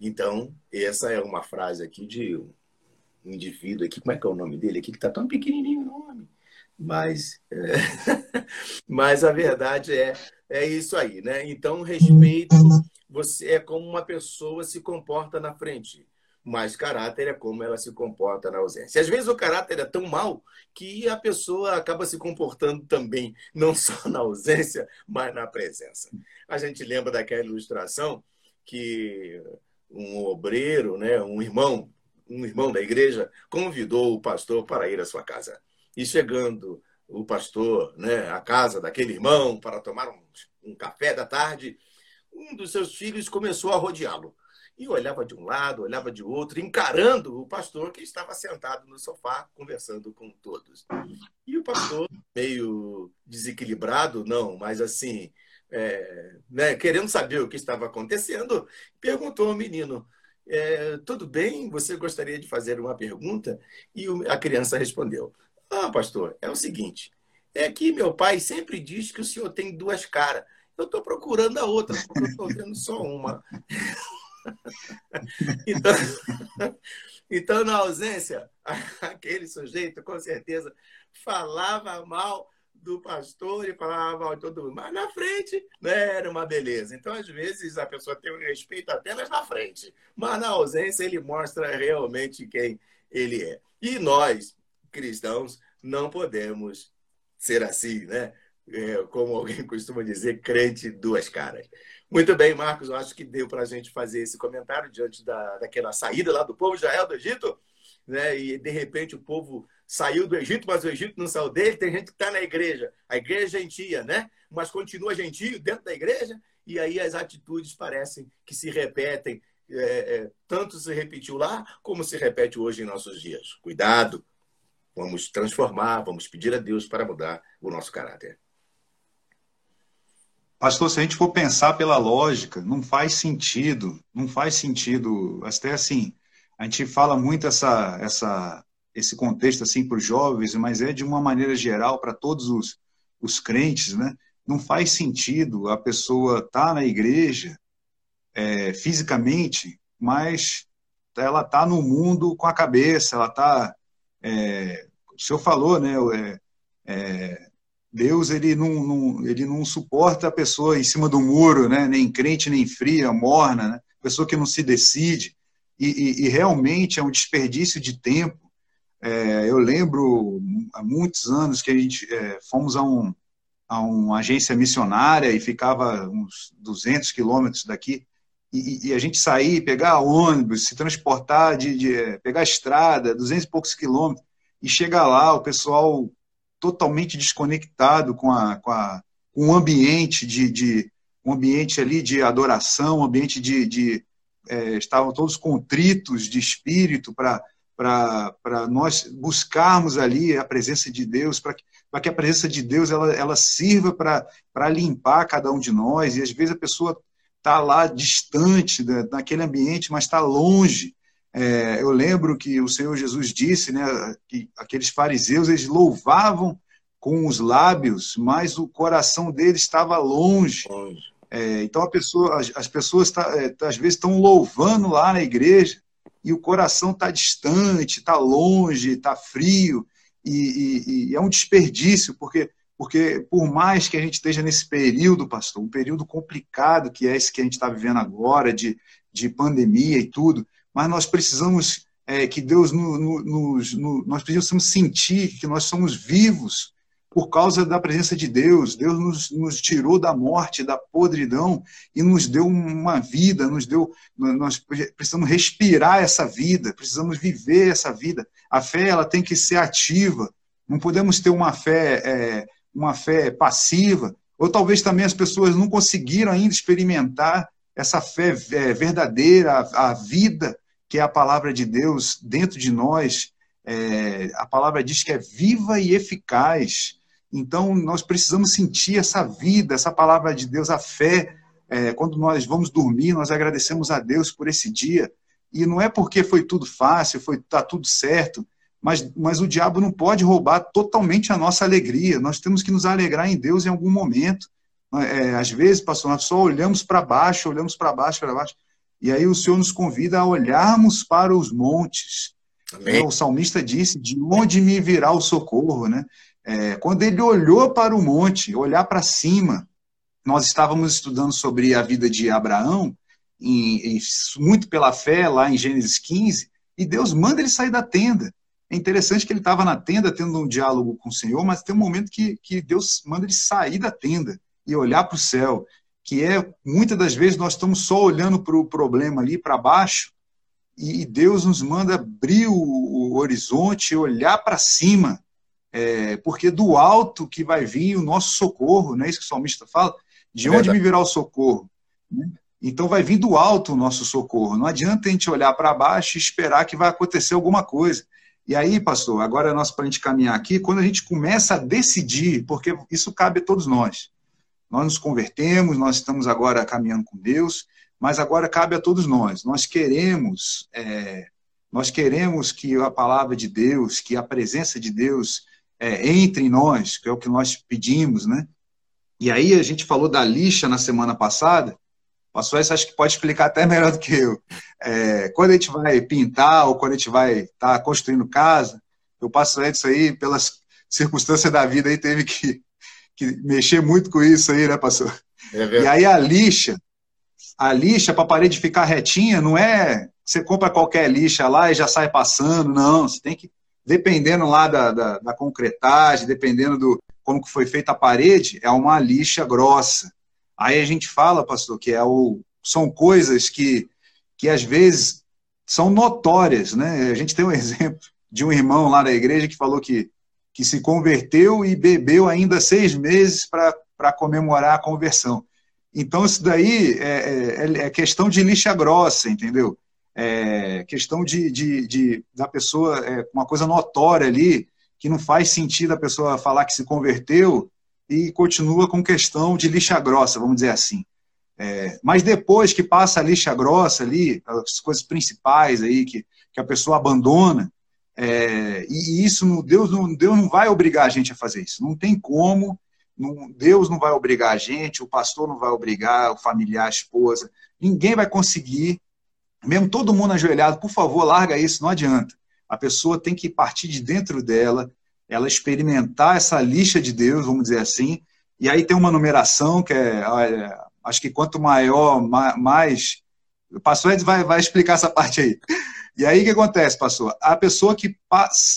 Então, essa é uma frase aqui de um indivíduo aqui, como é que é o nome dele aqui, que está tão pequenininho o nome mas, é, mas a verdade é, é isso aí, né? Então, respeito você é como uma pessoa se comporta na frente, mas caráter é como ela se comporta na ausência. Às vezes o caráter é tão mal que a pessoa acaba se comportando também, não só na ausência, mas na presença. A gente lembra daquela ilustração que um obreiro, né, um irmão, um irmão da igreja, convidou o pastor para ir à sua casa. E chegando o pastor né, à casa daquele irmão para tomar um, um café da tarde, um dos seus filhos começou a rodeá-lo. E olhava de um lado, olhava de outro, encarando o pastor que estava sentado no sofá, conversando com todos. E o pastor, meio desequilibrado, não, mas assim, é, né, querendo saber o que estava acontecendo, perguntou ao menino: é, tudo bem, você gostaria de fazer uma pergunta? E a criança respondeu: Ah, pastor, é o seguinte, é que meu pai sempre diz que o senhor tem duas caras. Eu estou procurando a outra, porque eu estou vendo só uma. então, então, na ausência, aquele sujeito, com certeza, falava mal do pastor e falava mal de todo mundo. Mas na frente né, era uma beleza. Então, às vezes, a pessoa tem um respeito apenas na frente, mas na ausência ele mostra realmente quem ele é. E nós, cristãos, não podemos ser assim, né? É, como alguém costuma dizer, crente duas caras. Muito bem, Marcos, eu acho que deu para a gente fazer esse comentário diante da, daquela saída lá do povo de Israel do Egito, né? e de repente o povo saiu do Egito, mas o Egito não saiu dele. Tem gente que está na igreja, a igreja é gentia, né? mas continua gentio dentro da igreja, e aí as atitudes parecem que se repetem. É, é, tanto se repetiu lá, como se repete hoje em nossos dias. Cuidado, vamos transformar, vamos pedir a Deus para mudar o nosso caráter. Pastor, se a gente for pensar pela lógica, não faz sentido, não faz sentido, até assim, a gente fala muito essa, essa, esse contexto assim para os jovens, mas é de uma maneira geral para todos os, os crentes, né? Não faz sentido a pessoa estar tá na igreja é, fisicamente, mas ela está no mundo com a cabeça, ela está. É, o senhor falou, né? É, é Deus ele não, não, ele não suporta a pessoa em cima do muro, né? nem crente, nem fria, morna, né? pessoa que não se decide. E, e, e realmente é um desperdício de tempo. É, eu lembro há muitos anos que a gente é, fomos a, um, a uma agência missionária e ficava uns 200 quilômetros daqui. E, e, a gente sair, pegar ônibus, se transportar, de, de pegar a estrada, 200 e poucos quilômetros, e chegar lá, o pessoal totalmente desconectado com, a, com, a, com o ambiente de, de um ambiente ali de adoração, um ambiente de, de é, estavam todos contritos de espírito para para nós buscarmos ali a presença de Deus, para que, que a presença de Deus ela, ela sirva para limpar cada um de nós. E às vezes a pessoa está lá distante da, daquele ambiente, mas está longe. É, eu lembro que o Senhor Jesus disse, né, que aqueles fariseus eles louvavam com os lábios, mas o coração deles estava longe. É, então pessoa, as, as, pessoas tá, é, às vezes estão louvando lá na igreja e o coração está distante, está longe, está frio e, e, e é um desperdício porque porque por mais que a gente esteja nesse período, pastor, um período complicado que é esse que a gente está vivendo agora de, de pandemia e tudo, mas nós precisamos é, que Deus no, no, nos, no, nós precisamos sentir que nós somos vivos por causa da presença de Deus. Deus nos, nos, tirou da morte, da podridão e nos deu uma vida, nos deu. Nós precisamos respirar essa vida, precisamos viver essa vida. A fé ela tem que ser ativa. Não podemos ter uma fé, é, uma fé passiva. Ou talvez também as pessoas não conseguiram ainda experimentar essa fé é, verdadeira, a, vida que é a palavra de Deus dentro de nós. É, a palavra diz que é viva e eficaz. Então, nós precisamos sentir essa vida, essa palavra de Deus, a fé. É, quando nós vamos dormir, nós agradecemos a Deus por esse dia. E não é porque foi tudo fácil, foi tá tudo certo, mas, mas o diabo não pode roubar totalmente a nossa alegria. Nós temos que nos alegrar em Deus em algum momento. É, às vezes, pastor, nós só olhamos para baixo, olhamos para baixo, para baixo. E aí o Senhor nos convida a olharmos para os montes. É, o salmista disse: De onde me virá o socorro? Né? É, quando ele olhou para o monte, olhar para cima, nós estávamos estudando sobre a vida de Abraão, em, em, muito pela fé, lá em Gênesis 15, e Deus manda ele sair da tenda. É interessante que ele estava na tenda tendo um diálogo com o Senhor, mas tem um momento que, que Deus manda ele sair da tenda e olhar para o céu que é muitas das vezes nós estamos só olhando para o problema ali para baixo e Deus nos manda abrir o, o horizonte, olhar para cima, é, porque do alto que vai vir o nosso socorro, não é isso que o salmista fala? De onde me virá o socorro? Né? Então vai vir do alto o nosso socorro. Não adianta a gente olhar para baixo e esperar que vai acontecer alguma coisa. E aí, pastor, agora é nosso para a gente caminhar aqui, quando a gente começa a decidir, porque isso cabe a todos nós nós nos convertemos, nós estamos agora caminhando com Deus, mas agora cabe a todos nós. Nós queremos, é, nós queremos que a palavra de Deus, que a presença de Deus é, entre em nós, que é o que nós pedimos, né? E aí a gente falou da lixa na semana passada. Essa acho que pode explicar até melhor do que eu. É, quando a gente vai pintar ou quando a gente vai estar tá construindo casa, o pastor Edson aí, pelas circunstâncias da vida, aí teve que, que mexer muito com isso aí, né, pastor? É e aí a lixa, a lixa para a parede ficar retinha, não é você compra qualquer lixa lá e já sai passando, não. Você tem que, dependendo lá da, da, da concretagem, dependendo do como que foi feita a parede, é uma lixa grossa. Aí a gente fala, pastor, que é o, são coisas que, que às vezes são notórias, né? A gente tem um exemplo de um irmão lá da igreja que falou que, que se converteu e bebeu ainda seis meses para comemorar a conversão. Então, isso daí é, é, é, questão de lixa grossa, entendeu? É questão de, de, de da pessoa, é, uma coisa notória ali, que não faz sentido a pessoa falar que se converteu e continua com questão de lixa grossa, vamos dizer assim. É, mas depois que passa a lixa grossa ali, as coisas principais aí que, que a pessoa abandona, é, e isso, Deus não, Deus não vai obrigar a gente a fazer isso. Não tem como, não, Deus não vai obrigar a gente, o pastor não vai obrigar, o familiar, a esposa. Ninguém vai conseguir, mesmo todo mundo ajoelhado, por favor, larga isso, não adianta. A pessoa tem que partir de dentro dela, ela experimentar essa lixa de Deus, vamos dizer assim, e aí tem uma numeração que é, acho que quanto maior, mais. O pastor Ed vai, vai explicar essa parte aí. E aí o que acontece, pastor? A pessoa que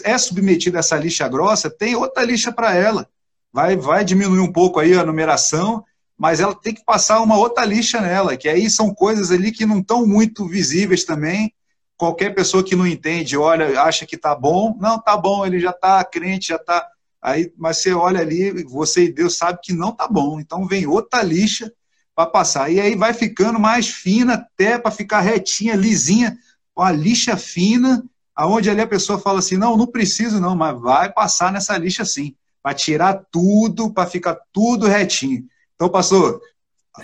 é submetida a essa lixa grossa tem outra lixa para ela. Vai, vai diminuir um pouco aí a numeração, mas ela tem que passar uma outra lixa nela, que aí são coisas ali que não estão muito visíveis também. Qualquer pessoa que não entende, olha, acha que tá bom, não, tá bom, ele já tá crente, já tá. Aí, mas você olha ali, você e Deus sabe que não tá bom. Então vem outra lixa para passar. E aí vai ficando mais fina até para ficar retinha, lisinha uma lixa fina, aonde ali a pessoa fala assim, não, não preciso não, mas vai passar nessa lixa sim, para tirar tudo, para ficar tudo retinho. Então, pastor,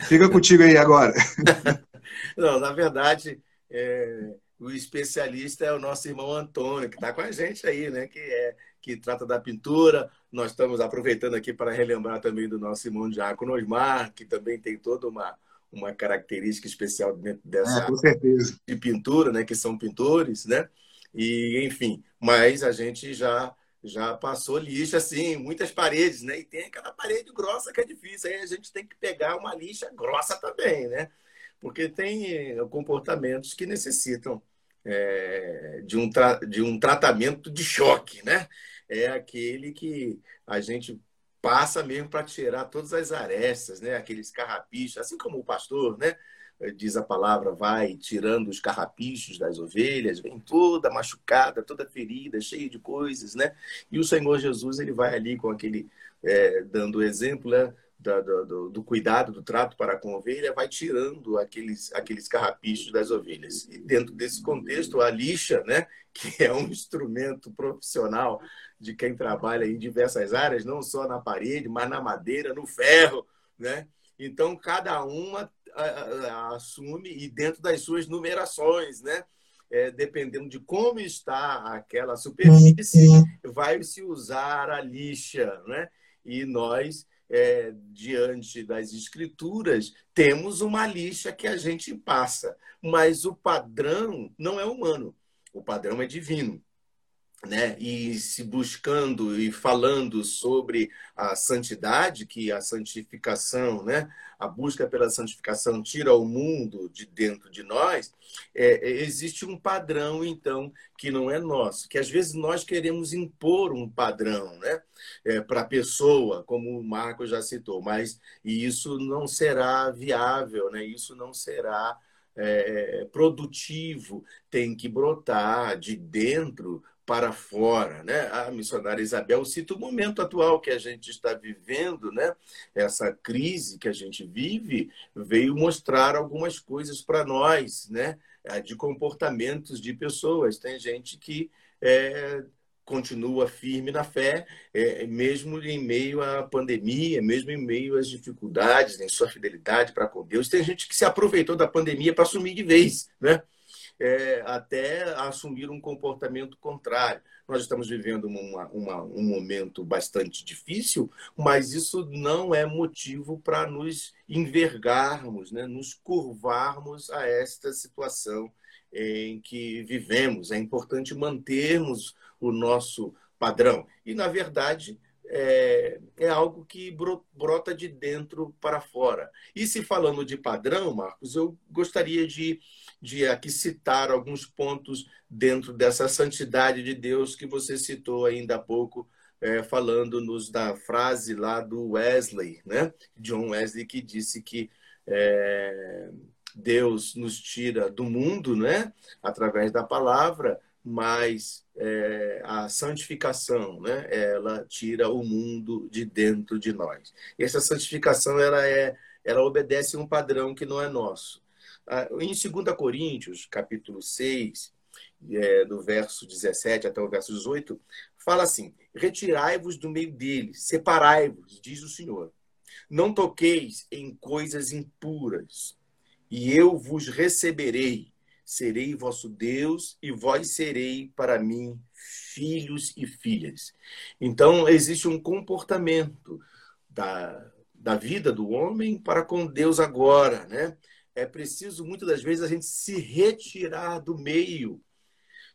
fica contigo aí agora. Não, na verdade, é, o especialista é o nosso irmão Antônio, que está com a gente aí, né? Que, é, que trata da pintura. Nós estamos aproveitando aqui para relembrar também do nosso irmão Diácono Osmar, que também tem toda uma, uma característica especial dentro dessa é, de pintura, né, que são pintores, né? E enfim, mas a gente já já passou lixa assim, muitas paredes, né? E tem aquela parede grossa que é difícil, aí a gente tem que pegar uma lixa grossa também, né? Porque tem eh, comportamentos que necessitam é, de, um de um tratamento de choque, né? É aquele que a gente passa mesmo para tirar todas as arestas, né? Aqueles carrapichos, assim como o pastor, né? Diz a palavra, vai tirando os carrapichos das ovelhas, vem toda machucada, toda ferida, cheia de coisas, né? E o Senhor Jesus ele vai ali com aquele é, dando exemplo, né? Do, do, do, cuidado, do trato para com a ovelha, vai tirando aqueles, aqueles carrapichos das ovelhas. E dentro desse contexto, a lixa, né, que é um instrumento profissional de quem trabalha em diversas áreas, não só na parede, mas na madeira, no ferro, né? Então, cada uma assume e dentro das suas numerações, né? É, dependendo de como está aquela superfície, vai se usar a lixa, né? E nós, é, diante das escrituras, temos uma lixa que a gente passa, mas o padrão não é humano, o padrão é divino né, e se buscando e falando sobre a santidade, que a santificação, né, a busca pela santificação tira o mundo de dentro de nós, é, é, existe um padrão, então, que não é nosso, que às vezes nós queremos impor um padrão né, é, para a pessoa, como o Marco já citou, mas isso não será viável, né, isso não será é, produtivo, tem que brotar de dentro para fora, né? A missionária Isabel cita o momento atual que a gente está vivendo, né? Essa crise que a gente vive veio mostrar algumas coisas para nós, né? De comportamentos de pessoas. Tem gente que é, continua firme na fé, é, mesmo em meio à pandemia, mesmo em meio às dificuldades, em sua fidelidade para com Deus. Tem gente que se aproveitou da pandemia para assumir de vez, né? É, até assumir um comportamento contrário. Nós estamos vivendo uma, uma, um momento bastante difícil, mas isso não é motivo para nos envergarmos, né? nos curvarmos a esta situação em que vivemos. É importante mantermos o nosso padrão. E, na verdade, é, é, algo que brota de dentro para fora. E se falando de padrão, Marcos, eu gostaria de, de aqui citar alguns pontos dentro dessa santidade de Deus que você citou ainda há pouco, é, falando-nos da frase lá do Wesley, né? John Wesley, que disse que é, Deus nos tira do mundo, né? Através da palavra, mas é, a santificação, né, ela tira o mundo de dentro de nós. E essa santificação ela é, ela obedece um padrão que não é nosso. Ah, em 2 Coríntios, capítulo 6, é, do verso 17 até o verso 18, fala assim: Retirai-vos do meio deles, separai-vos, diz o Senhor. Não toqueis em coisas impuras, e eu vos receberei serei vosso Deus e vós serei para mim filhos e filhas. Então, existe um comportamento da, da vida do homem para com Deus agora, né? É preciso, muitas das vezes, a gente se retirar do meio,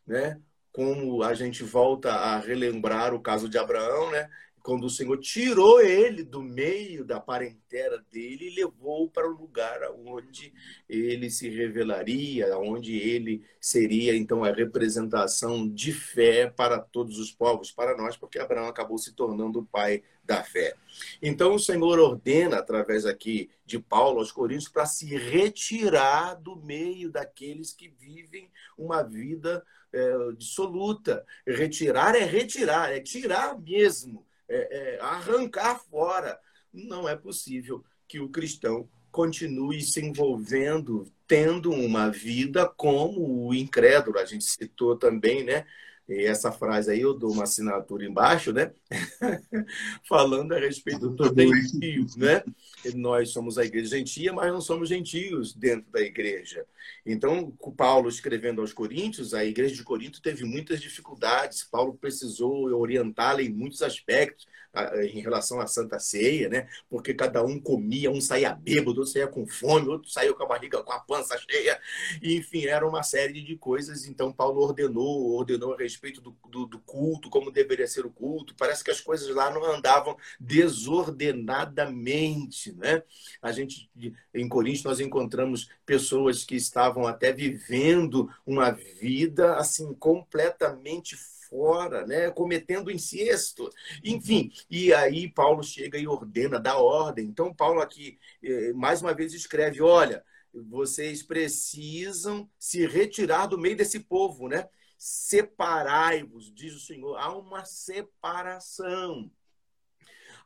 né? Como a gente volta a relembrar o caso de Abraão, né? Quando o Senhor tirou ele do meio da parentela dele e levou para o lugar onde ele se revelaria, onde ele seria então a representação de fé para todos os povos, para nós, porque Abraão acabou se tornando o pai da fé. Então o Senhor ordena através aqui de Paulo aos Coríntios para se retirar do meio daqueles que vivem uma vida é, dissoluta. Retirar é retirar, é tirar mesmo é, é, arrancar fora. Não é possível que o cristão continue se envolvendo, tendo uma vida como o incrédulo. A gente citou também, né? E essa frase aí eu dou uma assinatura embaixo, né? Falando a respeito dos gentios, né? Nós somos a igreja gentia, mas não somos gentios dentro da igreja. Então, Paulo escrevendo aos Coríntios, a igreja de Corinto teve muitas dificuldades. Paulo precisou orientá-la em muitos aspectos em relação à Santa Ceia, né? Porque cada um comia, um saía bêbado, outro saía com fome, outro saía com a barriga, com a pança cheia. E, enfim, era uma série de coisas. Então, Paulo ordenou, ordenou a respeito do, do, do culto, como deveria ser o culto. Parece que as coisas lá não andavam desordenadamente, né? A gente, em Coríntios, nós encontramos pessoas que estavam até vivendo uma vida, assim, completamente fora, né? cometendo incesto, enfim. E aí Paulo chega e ordena, dá ordem. Então, Paulo aqui, eh, mais uma vez, escreve: olha, vocês precisam se retirar do meio desse povo, né? Separai-vos, diz o Senhor. Há uma separação.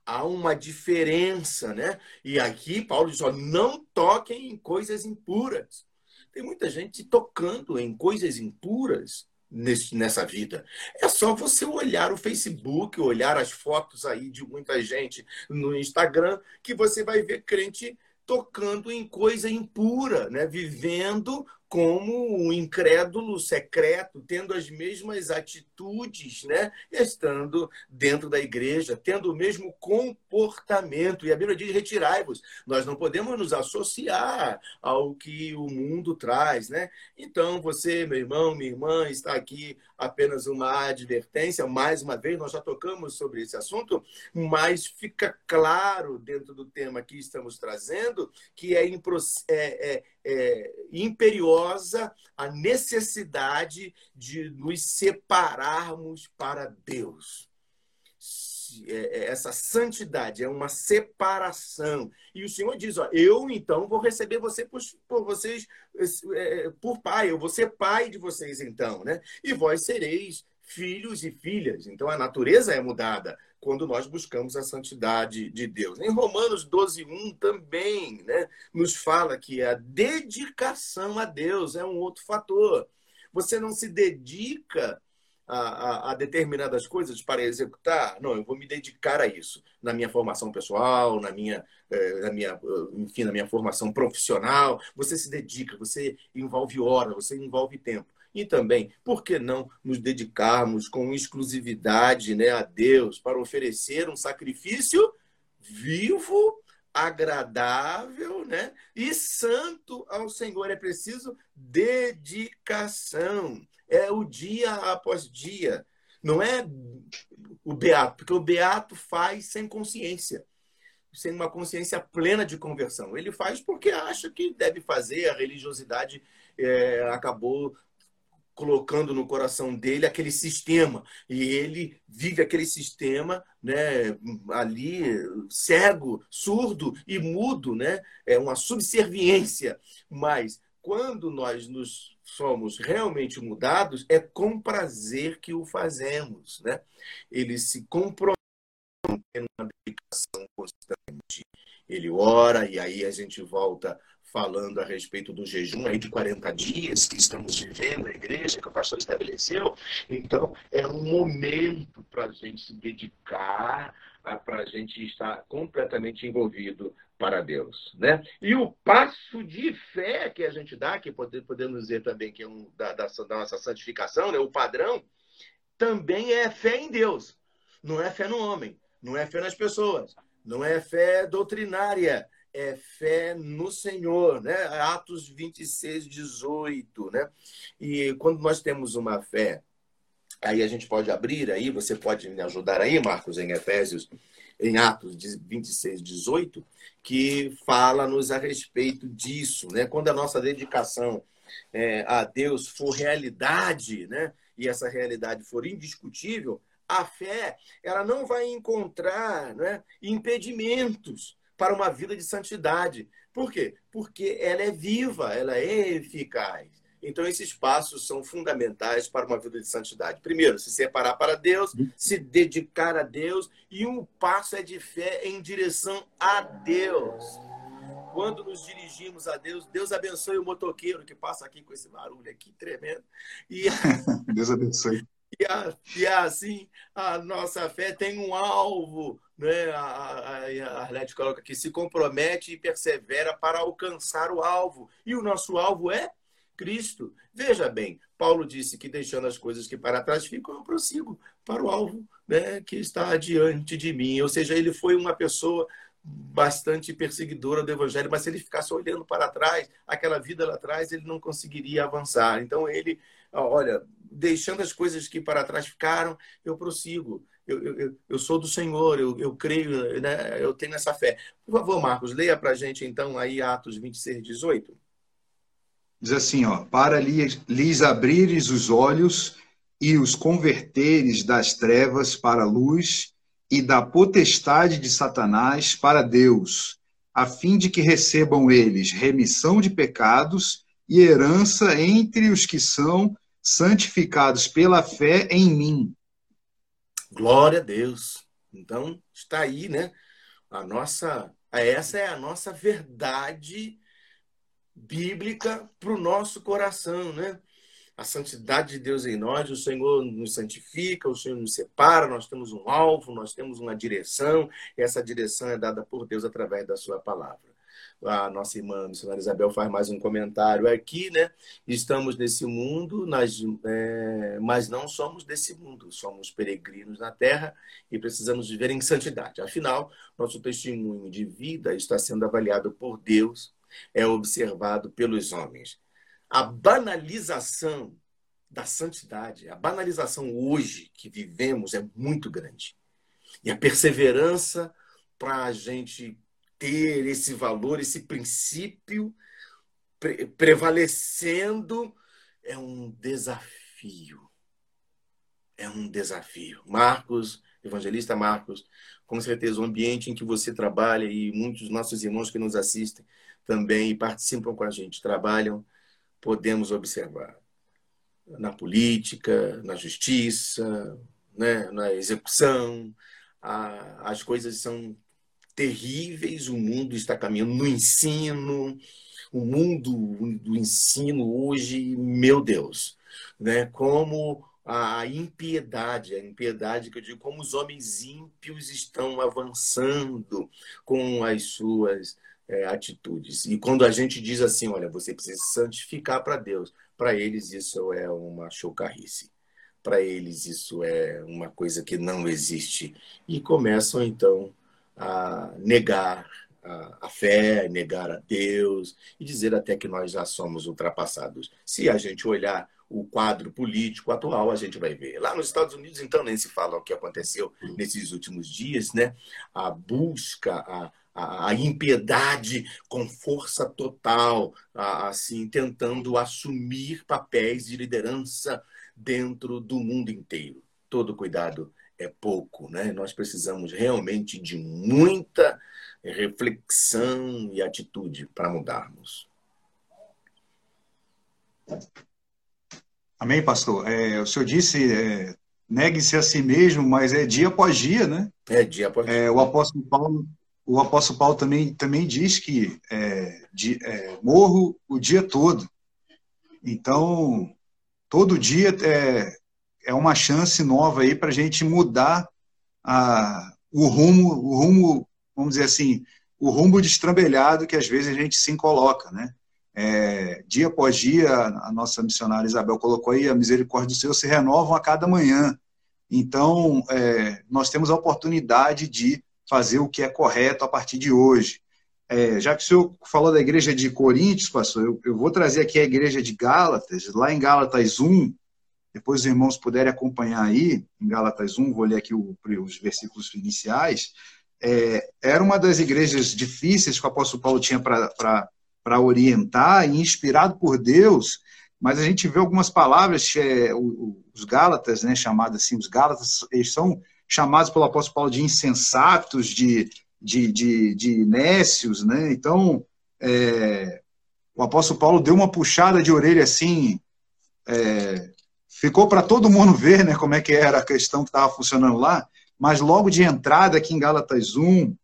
Há uma diferença, né? E aqui Paulo diz: ó, não toquem em coisas impuras. Tem muita gente tocando em coisas impuras nesse, nessa vida. É só você olhar o Facebook, olhar as fotos aí de muita gente no Instagram, que você vai ver crente tocando em coisa impura, né? vivendo como um incrédulo secreto, tendo as mesmas atitudes, né? estando dentro da igreja, tendo o mesmo comportamento. E a Bíblia diz: retirai-vos. Nós não podemos nos associar ao que o mundo traz. Né? Então, você, meu irmão, minha irmã, está aqui apenas uma advertência. Mais uma vez, nós já tocamos sobre esse assunto, mas fica claro dentro do tema que estamos trazendo que é, é, é, imperiosa a necessidade de nos separarmos para Deus. É, é, essa santidade é uma separação. E o Senhor diz: ó, eu então vou receber você por, por vocês é, por pai, eu vou ser pai de vocês então, né? E vós sereis filhos e filhas. Então a natureza é mudada quando nós buscamos a santidade de Deus. Em Romanos 12, 1 também né, nos fala que a dedicação a Deus é um outro fator. Você não se dedica a, a, a, determinadas coisas para executar, não, eu vou me dedicar a isso na minha formação pessoal, na minha, eh, na minha, enfim, na minha formação profissional. Você se dedica, você envolve hora, você envolve tempo. E também, por que não nos dedicarmos com exclusividade né, a Deus para oferecer um sacrifício vivo, agradável né, e santo ao Senhor? É preciso dedicação é o dia após dia. Não é o beato, porque o beato faz sem consciência, sem uma consciência plena de conversão. Ele faz porque acha que deve fazer, a religiosidade é, acabou colocando no coração dele aquele sistema e ele vive aquele sistema né ali cego surdo e mudo né é uma subserviência mas quando nós nos somos realmente mudados, é com prazer que o fazemos. Né? Ele se compromete na dedicação constante. Ele ora, e aí a gente volta falando a respeito do jejum aí de 40 dias que estamos vivendo na igreja, que o pastor estabeleceu. Então, é um momento para a gente se dedicar, para a gente estar completamente envolvido para Deus. Né? E o passo de fé que a gente dá, que podemos dizer também que é um da, da, da nossa santificação, né? o padrão, também é fé em Deus. Não é fé no homem, não é fé nas pessoas, não é fé doutrinária, é fé no Senhor, né? Atos 26, 18, né? E quando nós temos uma fé, aí a gente pode abrir aí, você pode me ajudar aí, Marcos, em Efésios em Atos 26, 18, que fala-nos a respeito disso. Né? Quando a nossa dedicação é, a Deus for realidade, né? e essa realidade for indiscutível, a fé ela não vai encontrar né, impedimentos para uma vida de santidade. Por quê? Porque ela é viva, ela é eficaz. Então, esses passos são fundamentais para uma vida de santidade. Primeiro, se separar para Deus, se dedicar a Deus, e um passo é de fé em direção a Deus. Quando nos dirigimos a Deus, Deus abençoe o motoqueiro que passa aqui com esse barulho aqui tremendo. E Deus abençoe. E, e assim, a nossa fé tem um alvo, né? A, a, a Arlete coloca aqui, se compromete e persevera para alcançar o alvo. E o nosso alvo é Cristo. Veja bem, Paulo disse que deixando as coisas que para trás ficam, eu prossigo para o alvo né, que está diante de mim. Ou seja, ele foi uma pessoa bastante perseguidora do evangelho, mas se ele ficasse olhando para trás, aquela vida lá atrás, ele não conseguiria avançar. Então ele, olha, deixando as coisas que para trás ficaram, eu prossigo. Eu, eu, eu sou do Senhor, eu, eu creio, né? eu tenho essa fé. Por favor, Marcos, leia para a gente então aí Atos 26, 18. Diz assim, ó, para lhes, lhes abrires os olhos e os converteres das trevas para a luz e da potestade de Satanás para Deus, a fim de que recebam eles remissão de pecados e herança entre os que são santificados pela fé em mim. Glória a Deus. Então, está aí, né? A nossa, essa é a nossa verdade bíblica para o nosso coração, né? A santidade de Deus em nós, o Senhor nos santifica, o Senhor nos separa, nós temos um alvo, nós temos uma direção, e essa direção é dada por Deus através da sua palavra. A nossa irmã a missionária Isabel faz mais um comentário aqui, né? Estamos nesse mundo, nós, é, mas não somos desse mundo, somos peregrinos na terra e precisamos viver em santidade. Afinal, nosso testemunho de vida está sendo avaliado por Deus é observado pelos homens. A banalização da santidade, a banalização hoje que vivemos é muito grande. E a perseverança para a gente ter esse valor, esse princípio pre prevalecendo é um desafio. É um desafio. Marcos, evangelista Marcos, com certeza o ambiente em que você trabalha e muitos nossos irmãos que nos assistem também participam com a gente, trabalham, podemos observar na política, na justiça, né, na execução. A, as coisas são terríveis, o mundo está caminhando no ensino, o mundo do ensino hoje, meu Deus, né, como a impiedade, a impiedade que eu digo, como os homens ímpios estão avançando com as suas é, atitudes. E quando a gente diz assim, olha, você precisa santificar para Deus, para eles isso é uma chocarrice. Para eles isso é uma coisa que não existe. E começam então a negar a, a fé, negar a Deus e dizer até que nós já somos ultrapassados. Se a gente olhar o quadro político atual, a gente vai ver. Lá nos Estados Unidos, então, nem se fala o que aconteceu nesses últimos dias, né? A busca, a, a, impiedade com força total, assim, tentando assumir papéis de liderança dentro do mundo inteiro. Todo cuidado é pouco, né? Nós precisamos realmente de muita reflexão e atitude para mudarmos. Amém, pastor. É, o senhor disse, é, negue-se a si mesmo, mas é dia após dia, né? É dia após dia. É, o apóstolo Paulo, o apóstolo Paulo também, também diz que é, de, é, morro o dia todo. Então, todo dia é, é uma chance nova aí para a gente mudar a, o rumo, o rumo, vamos dizer assim, o rumo destrambelhado que às vezes a gente se coloca, né? É, dia após dia, a nossa missionária Isabel colocou aí, a misericórdia do Senhor se renovam a cada manhã. Então, é, nós temos a oportunidade de fazer o que é correto a partir de hoje. É, já que o senhor falou da igreja de Coríntios, pastor, eu, eu, vou trazer aqui a igreja de Gálatas, lá em Gálatas 1, depois os irmãos puderem acompanhar aí, em Gálatas 1, vou ler aqui o, os versículos iniciais, é, era uma das igrejas difíceis que o apóstolo Paulo tinha para orientar e inspirado por Deus, mas a gente vê algumas palavras, é, os Gálatas, né, chamados assim, os Gálatas, eles são chamados pelo apóstolo Paulo de insensatos, de, de, de, de nécios, né? Então, é, o apóstolo Paulo deu uma puxada de orelha assim, é, ficou para todo mundo ver, né, como é que era a questão que estava funcionando lá, mas logo de entrada aqui em Gálatas 1,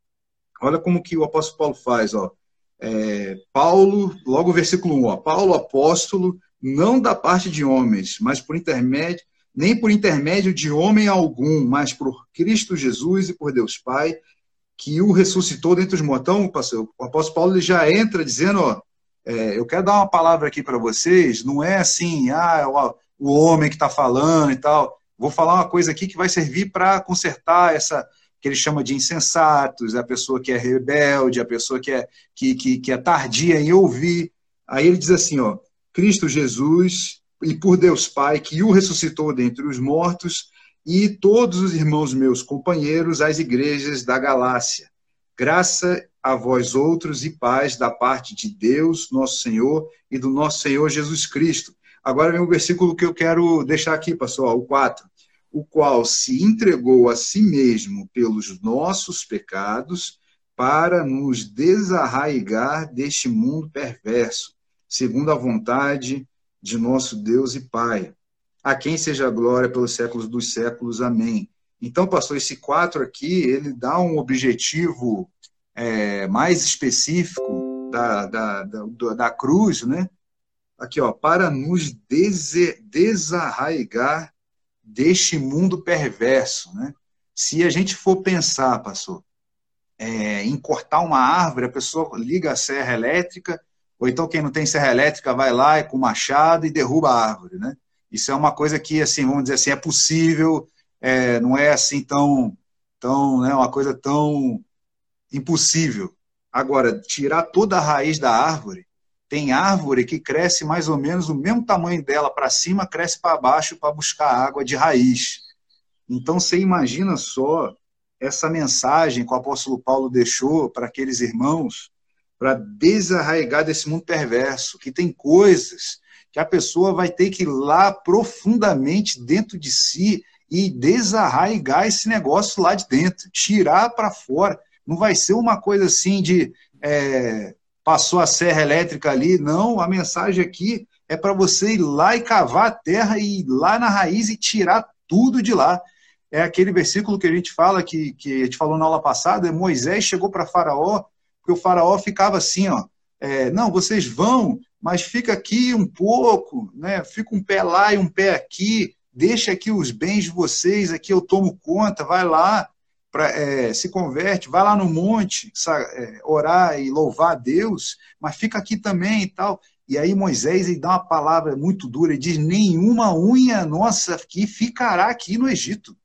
olha como que o apóstolo Paulo faz, ó, é, Paulo, logo o versículo 1, ó, Paulo, apóstolo, não da parte de homens, mas por intermédio, nem por intermédio de homem algum, mas por Cristo Jesus e por Deus Pai, que o ressuscitou dentre os mortos. Então, o apóstolo Paulo ele já entra dizendo, ó, é, eu quero dar uma palavra aqui para vocês, não é assim, ah, o, homem que está falando e tal. Vou falar uma coisa aqui que vai servir para consertar essa, que ele chama de insensatos, a pessoa que é rebelde, a pessoa que é, que, que, que é tardia em ouvir. Aí ele diz assim, ó, Cristo Jesus e por Deus Pai, que o ressuscitou dentre os mortos, e todos os irmãos meus companheiros, as igrejas da Galácia. Graça a vós outros e paz da parte de Deus, nosso Senhor, e do nosso Senhor Jesus Cristo. Agora vem o versículo que eu quero deixar aqui, pessoal, o 4 o qual se entregou a si mesmo pelos nossos pecados, para nos desarraigar deste mundo perverso, segundo a vontade de nosso Deus e Pai. A quem seja a glória pelos séculos dos séculos. Amém. Então, pastor, esse 4 aqui, ele dá um objetivo é, mais específico da, da, da, da, cruz, né? Aqui, ó, para nos desarraigar deste mundo perverso. Né? Se a gente for pensar, pastor, é, em cortar uma árvore, a pessoa liga a serra elétrica, ou então quem não tem serra elétrica vai lá com machado e derruba a árvore. Né? Isso é uma coisa que, assim, vamos dizer assim, é possível, é, não é assim tão, tão, né, uma coisa tão impossível. Agora, tirar toda a raiz da árvore, tem árvore que cresce mais ou menos o mesmo tamanho dela para cima, cresce para baixo para buscar água de raiz. Então você imagina só essa mensagem que o apóstolo Paulo deixou para aqueles irmãos para desarraigar desse mundo perverso, que tem coisas que a pessoa vai ter que ir lá profundamente dentro de si e desarraigar esse negócio lá de dentro, tirar para fora. Não vai ser uma coisa assim de é, passou a serra elétrica ali. Não, a mensagem aqui é para você ir lá e cavar a terra e ir lá na raiz e tirar tudo de lá. É aquele versículo que a gente fala, que, que a gente falou na aula passada, Moisés chegou para Faraó, porque o Faraó ficava assim, ó, é, não, vocês vão, mas fica aqui um pouco, né? fica um pé lá e um pé aqui, deixa aqui os bens de vocês, aqui eu tomo conta, vai lá, pra, é, se converte, vai lá no monte é, orar e louvar a Deus, mas fica aqui também e tal. E aí Moisés ele dá uma palavra muito dura e diz: nenhuma unha nossa aqui ficará aqui no Egito.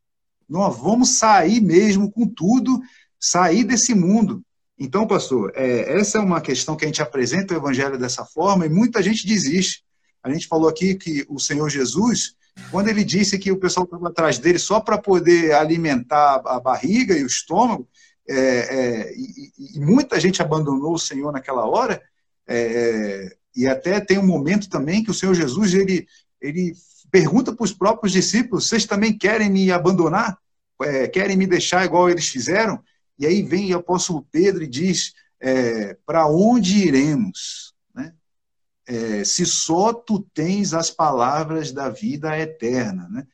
Nós vamos sair mesmo com tudo, sair desse mundo. Então, pastor, é, essa é uma questão que a gente apresenta o evangelho dessa forma e muita gente desiste. A gente falou aqui que o Senhor Jesus, quando ele disse que o pessoal estava atrás dele só para poder alimentar a barriga e o estômago, é, é, e, e, muita gente abandonou o Senhor naquela hora, é, e até tem um momento também que o Senhor Jesus ele, ele pergunta para os próprios discípulos: vocês também querem me abandonar? É, querem me deixar igual eles fizeram? E aí vem o apóstolo Pedro e diz: é, para onde iremos? É, se só tu tens as palavras da vida eterna. Né?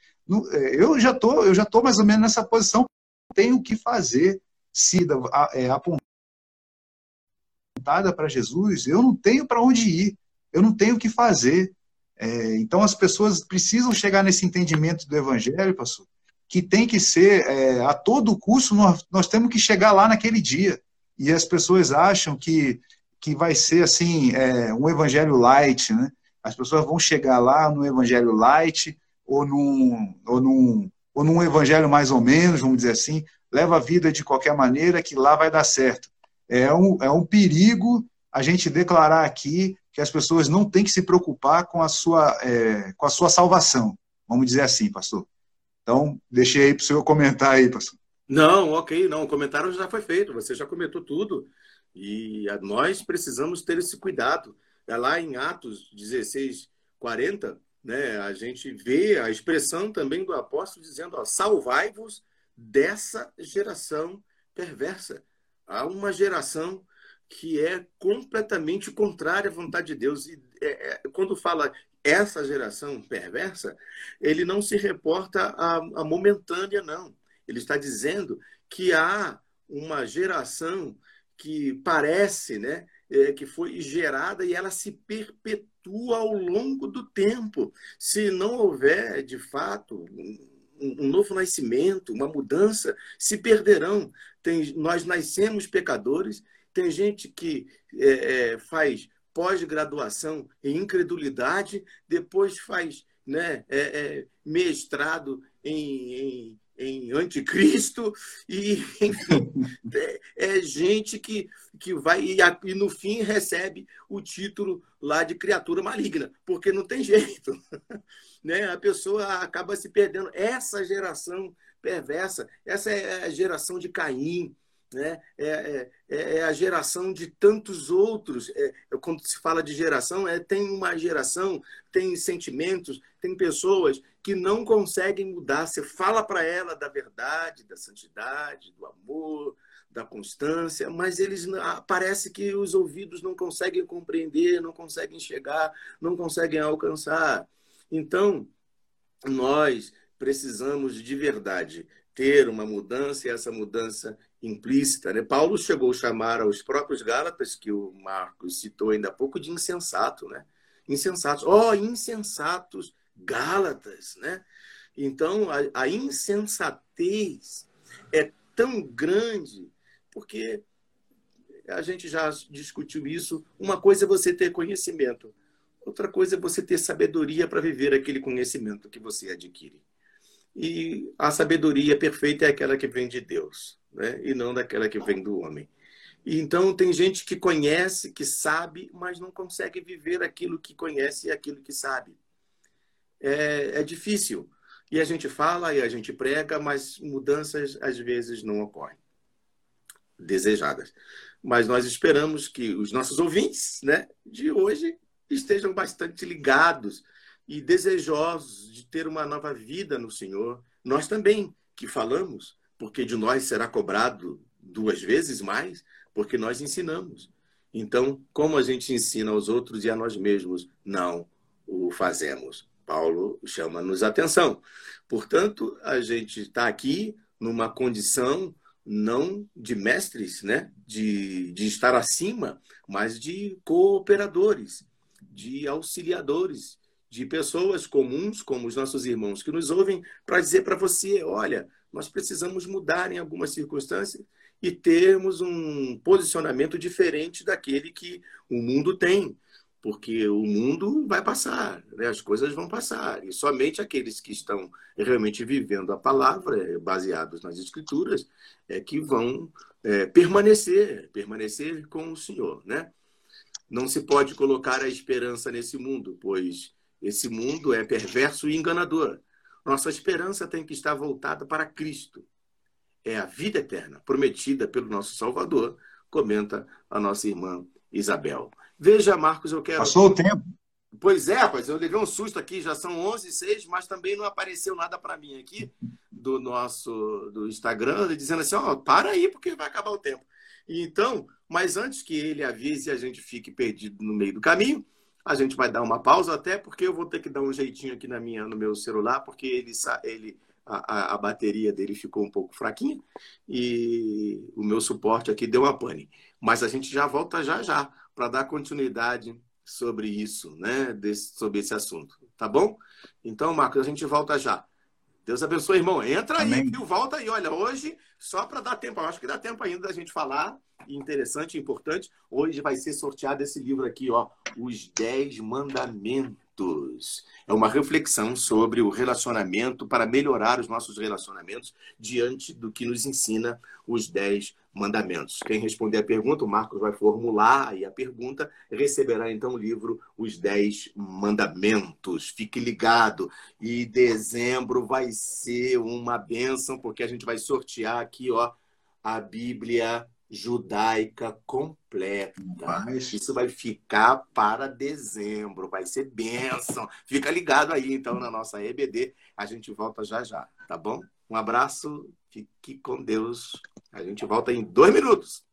É, eu já tô, eu já estou mais ou menos nessa posição. Tenho que fazer se é, apontada para Jesus. Eu não tenho para onde ir. Eu não tenho o que fazer. É, então as pessoas precisam chegar nesse entendimento do Evangelho, pastor, que tem que ser é, a todo custo nós, nós temos que chegar lá naquele dia. E as pessoas acham que que vai ser assim é, um evangelho light, né? As pessoas vão chegar lá no evangelho light ou num, ou num, ou num evangelho mais ou menos, vamos dizer assim, leva a vida de qualquer maneira que lá vai dar certo. É um, é um perigo a gente declarar aqui que as pessoas não têm que se preocupar com a sua, é, com a sua salvação, vamos dizer assim, pastor. Então, deixei aí para o senhor comentar aí, pastor. Não, ok, não, o comentário já foi feito, você já comentou tudo. E nós precisamos ter esse cuidado. É lá em Atos 16, 40, né, a gente vê a expressão também do apóstolo dizendo: salvai-vos dessa geração perversa. Há uma geração que é completamente contrária à vontade de Deus. E é, é, quando fala essa geração perversa, ele não se reporta a, a momentânea, não. Ele está dizendo que há uma geração que parece, né, é, que foi gerada e ela se perpetua ao longo do tempo. Se não houver, de fato, um, novo nascimento, uma mudança, se perderão. Tem, nós nascemos pecadores, tem gente que é, é, faz pós-graduação em incredulidade, depois faz né, é, é mestrado em, em em anticristo e enfim é, é, gente que, que vai e, e, no fim recebe o título lá de criatura maligna porque não tem jeito né? A pessoa acaba se perdendo. Essa geração perversa essa é a geração de Caim né? É, é, é, é, a geração de tantos outros. É, quando se fala de geração, é, tem uma geração, tem sentimentos, tem pessoas que não conseguem mudar. Você fala para ela da verdade, da santidade, do amor, da constância, mas eles ah, parece que os ouvidos não conseguem compreender, não conseguem chegar, não conseguem alcançar. Então, nós precisamos de verdade ter uma mudança e essa mudança implícita. Né? Paulo chegou a chamar aos próprios Gálatas, que o Marcos citou ainda há pouco, de insensato. Né? Insensatos. Oh, insensatos Gálatas. Né? Então, a, a insensatez é tão grande, porque a gente já discutiu isso. Uma coisa é você ter conhecimento, outra coisa é você ter sabedoria para viver aquele conhecimento que você adquire. E a sabedoria perfeita é aquela que vem de Deus né? e não daquela que vem do homem. E então tem gente que conhece, que sabe, mas não consegue viver aquilo que conhece e aquilo que sabe. É, é difícil. E a gente fala e a gente prega, mas mudanças às vezes não ocorrem desejadas. Mas nós esperamos que os nossos ouvintes né, de hoje estejam bastante ligados e desejosos de ter uma nova vida no Senhor. Nós também, que falamos, porque de nós será cobrado duas vezes mais, porque nós ensinamos. Então, como a gente ensina aos outros e a nós mesmos, não o fazemos. Paulo chama-nos atenção. Portanto, a gente está aqui numa condição não de mestres, né? de, de estar acima, mas de cooperadores, de auxiliadores, de pessoas comuns, como os nossos irmãos que nos ouvem, para dizer para você: olha, nós precisamos mudar em algumas circunstâncias e termos um posicionamento diferente daquele que o mundo tem. Porque o mundo vai passar, né? as coisas vão passar. E somente aqueles que estão realmente vivendo a palavra, baseados nas Escrituras, é que vão é, permanecer, permanecer com o Senhor. Né? Não se pode colocar a esperança nesse mundo, pois esse mundo é perverso e enganador. Nossa esperança tem que estar voltada para Cristo. É a vida eterna, prometida pelo nosso Salvador, comenta a nossa irmã Isabel. Veja, Marcos, eu quero. Passou o tempo. Pois é, rapaz, eu levei um susto aqui, já são 11 e 6, mas também não apareceu nada para mim aqui do nosso do Instagram, dizendo assim: ó, oh, para aí, porque vai acabar o tempo. Então, mas antes que ele avise e a gente fique perdido no meio do caminho, a gente vai dar uma pausa, até porque eu vou ter que dar um jeitinho aqui na minha, no meu celular, porque ele, ele a, a bateria dele ficou um pouco fraquinha e o meu suporte aqui deu uma pane. Mas a gente já volta já já para dar continuidade sobre isso, né? Desse, sobre esse assunto, tá bom? Então, Marcos, a gente volta já. Deus abençoe, irmão. Entra Amém. aí, viu? Volta aí. Olha, hoje, só para dar tempo, eu acho que dá tempo ainda da gente falar, interessante, importante. Hoje vai ser sorteado esse livro aqui, ó, Os Dez Mandamentos. É uma reflexão sobre o relacionamento, para melhorar os nossos relacionamentos diante do que nos ensina os Dez mandamentos. Quem responder a pergunta, o Marcos vai formular aí a pergunta, receberá então o livro Os Dez Mandamentos. Fique ligado. E dezembro vai ser uma benção, porque a gente vai sortear aqui, ó, a Bíblia judaica completa. Mas... Isso vai ficar para dezembro, vai ser benção. Fica ligado aí, então, na nossa EBD. A gente volta já já, tá bom? Um abraço, fique com Deus. A gente volta em dois minutos.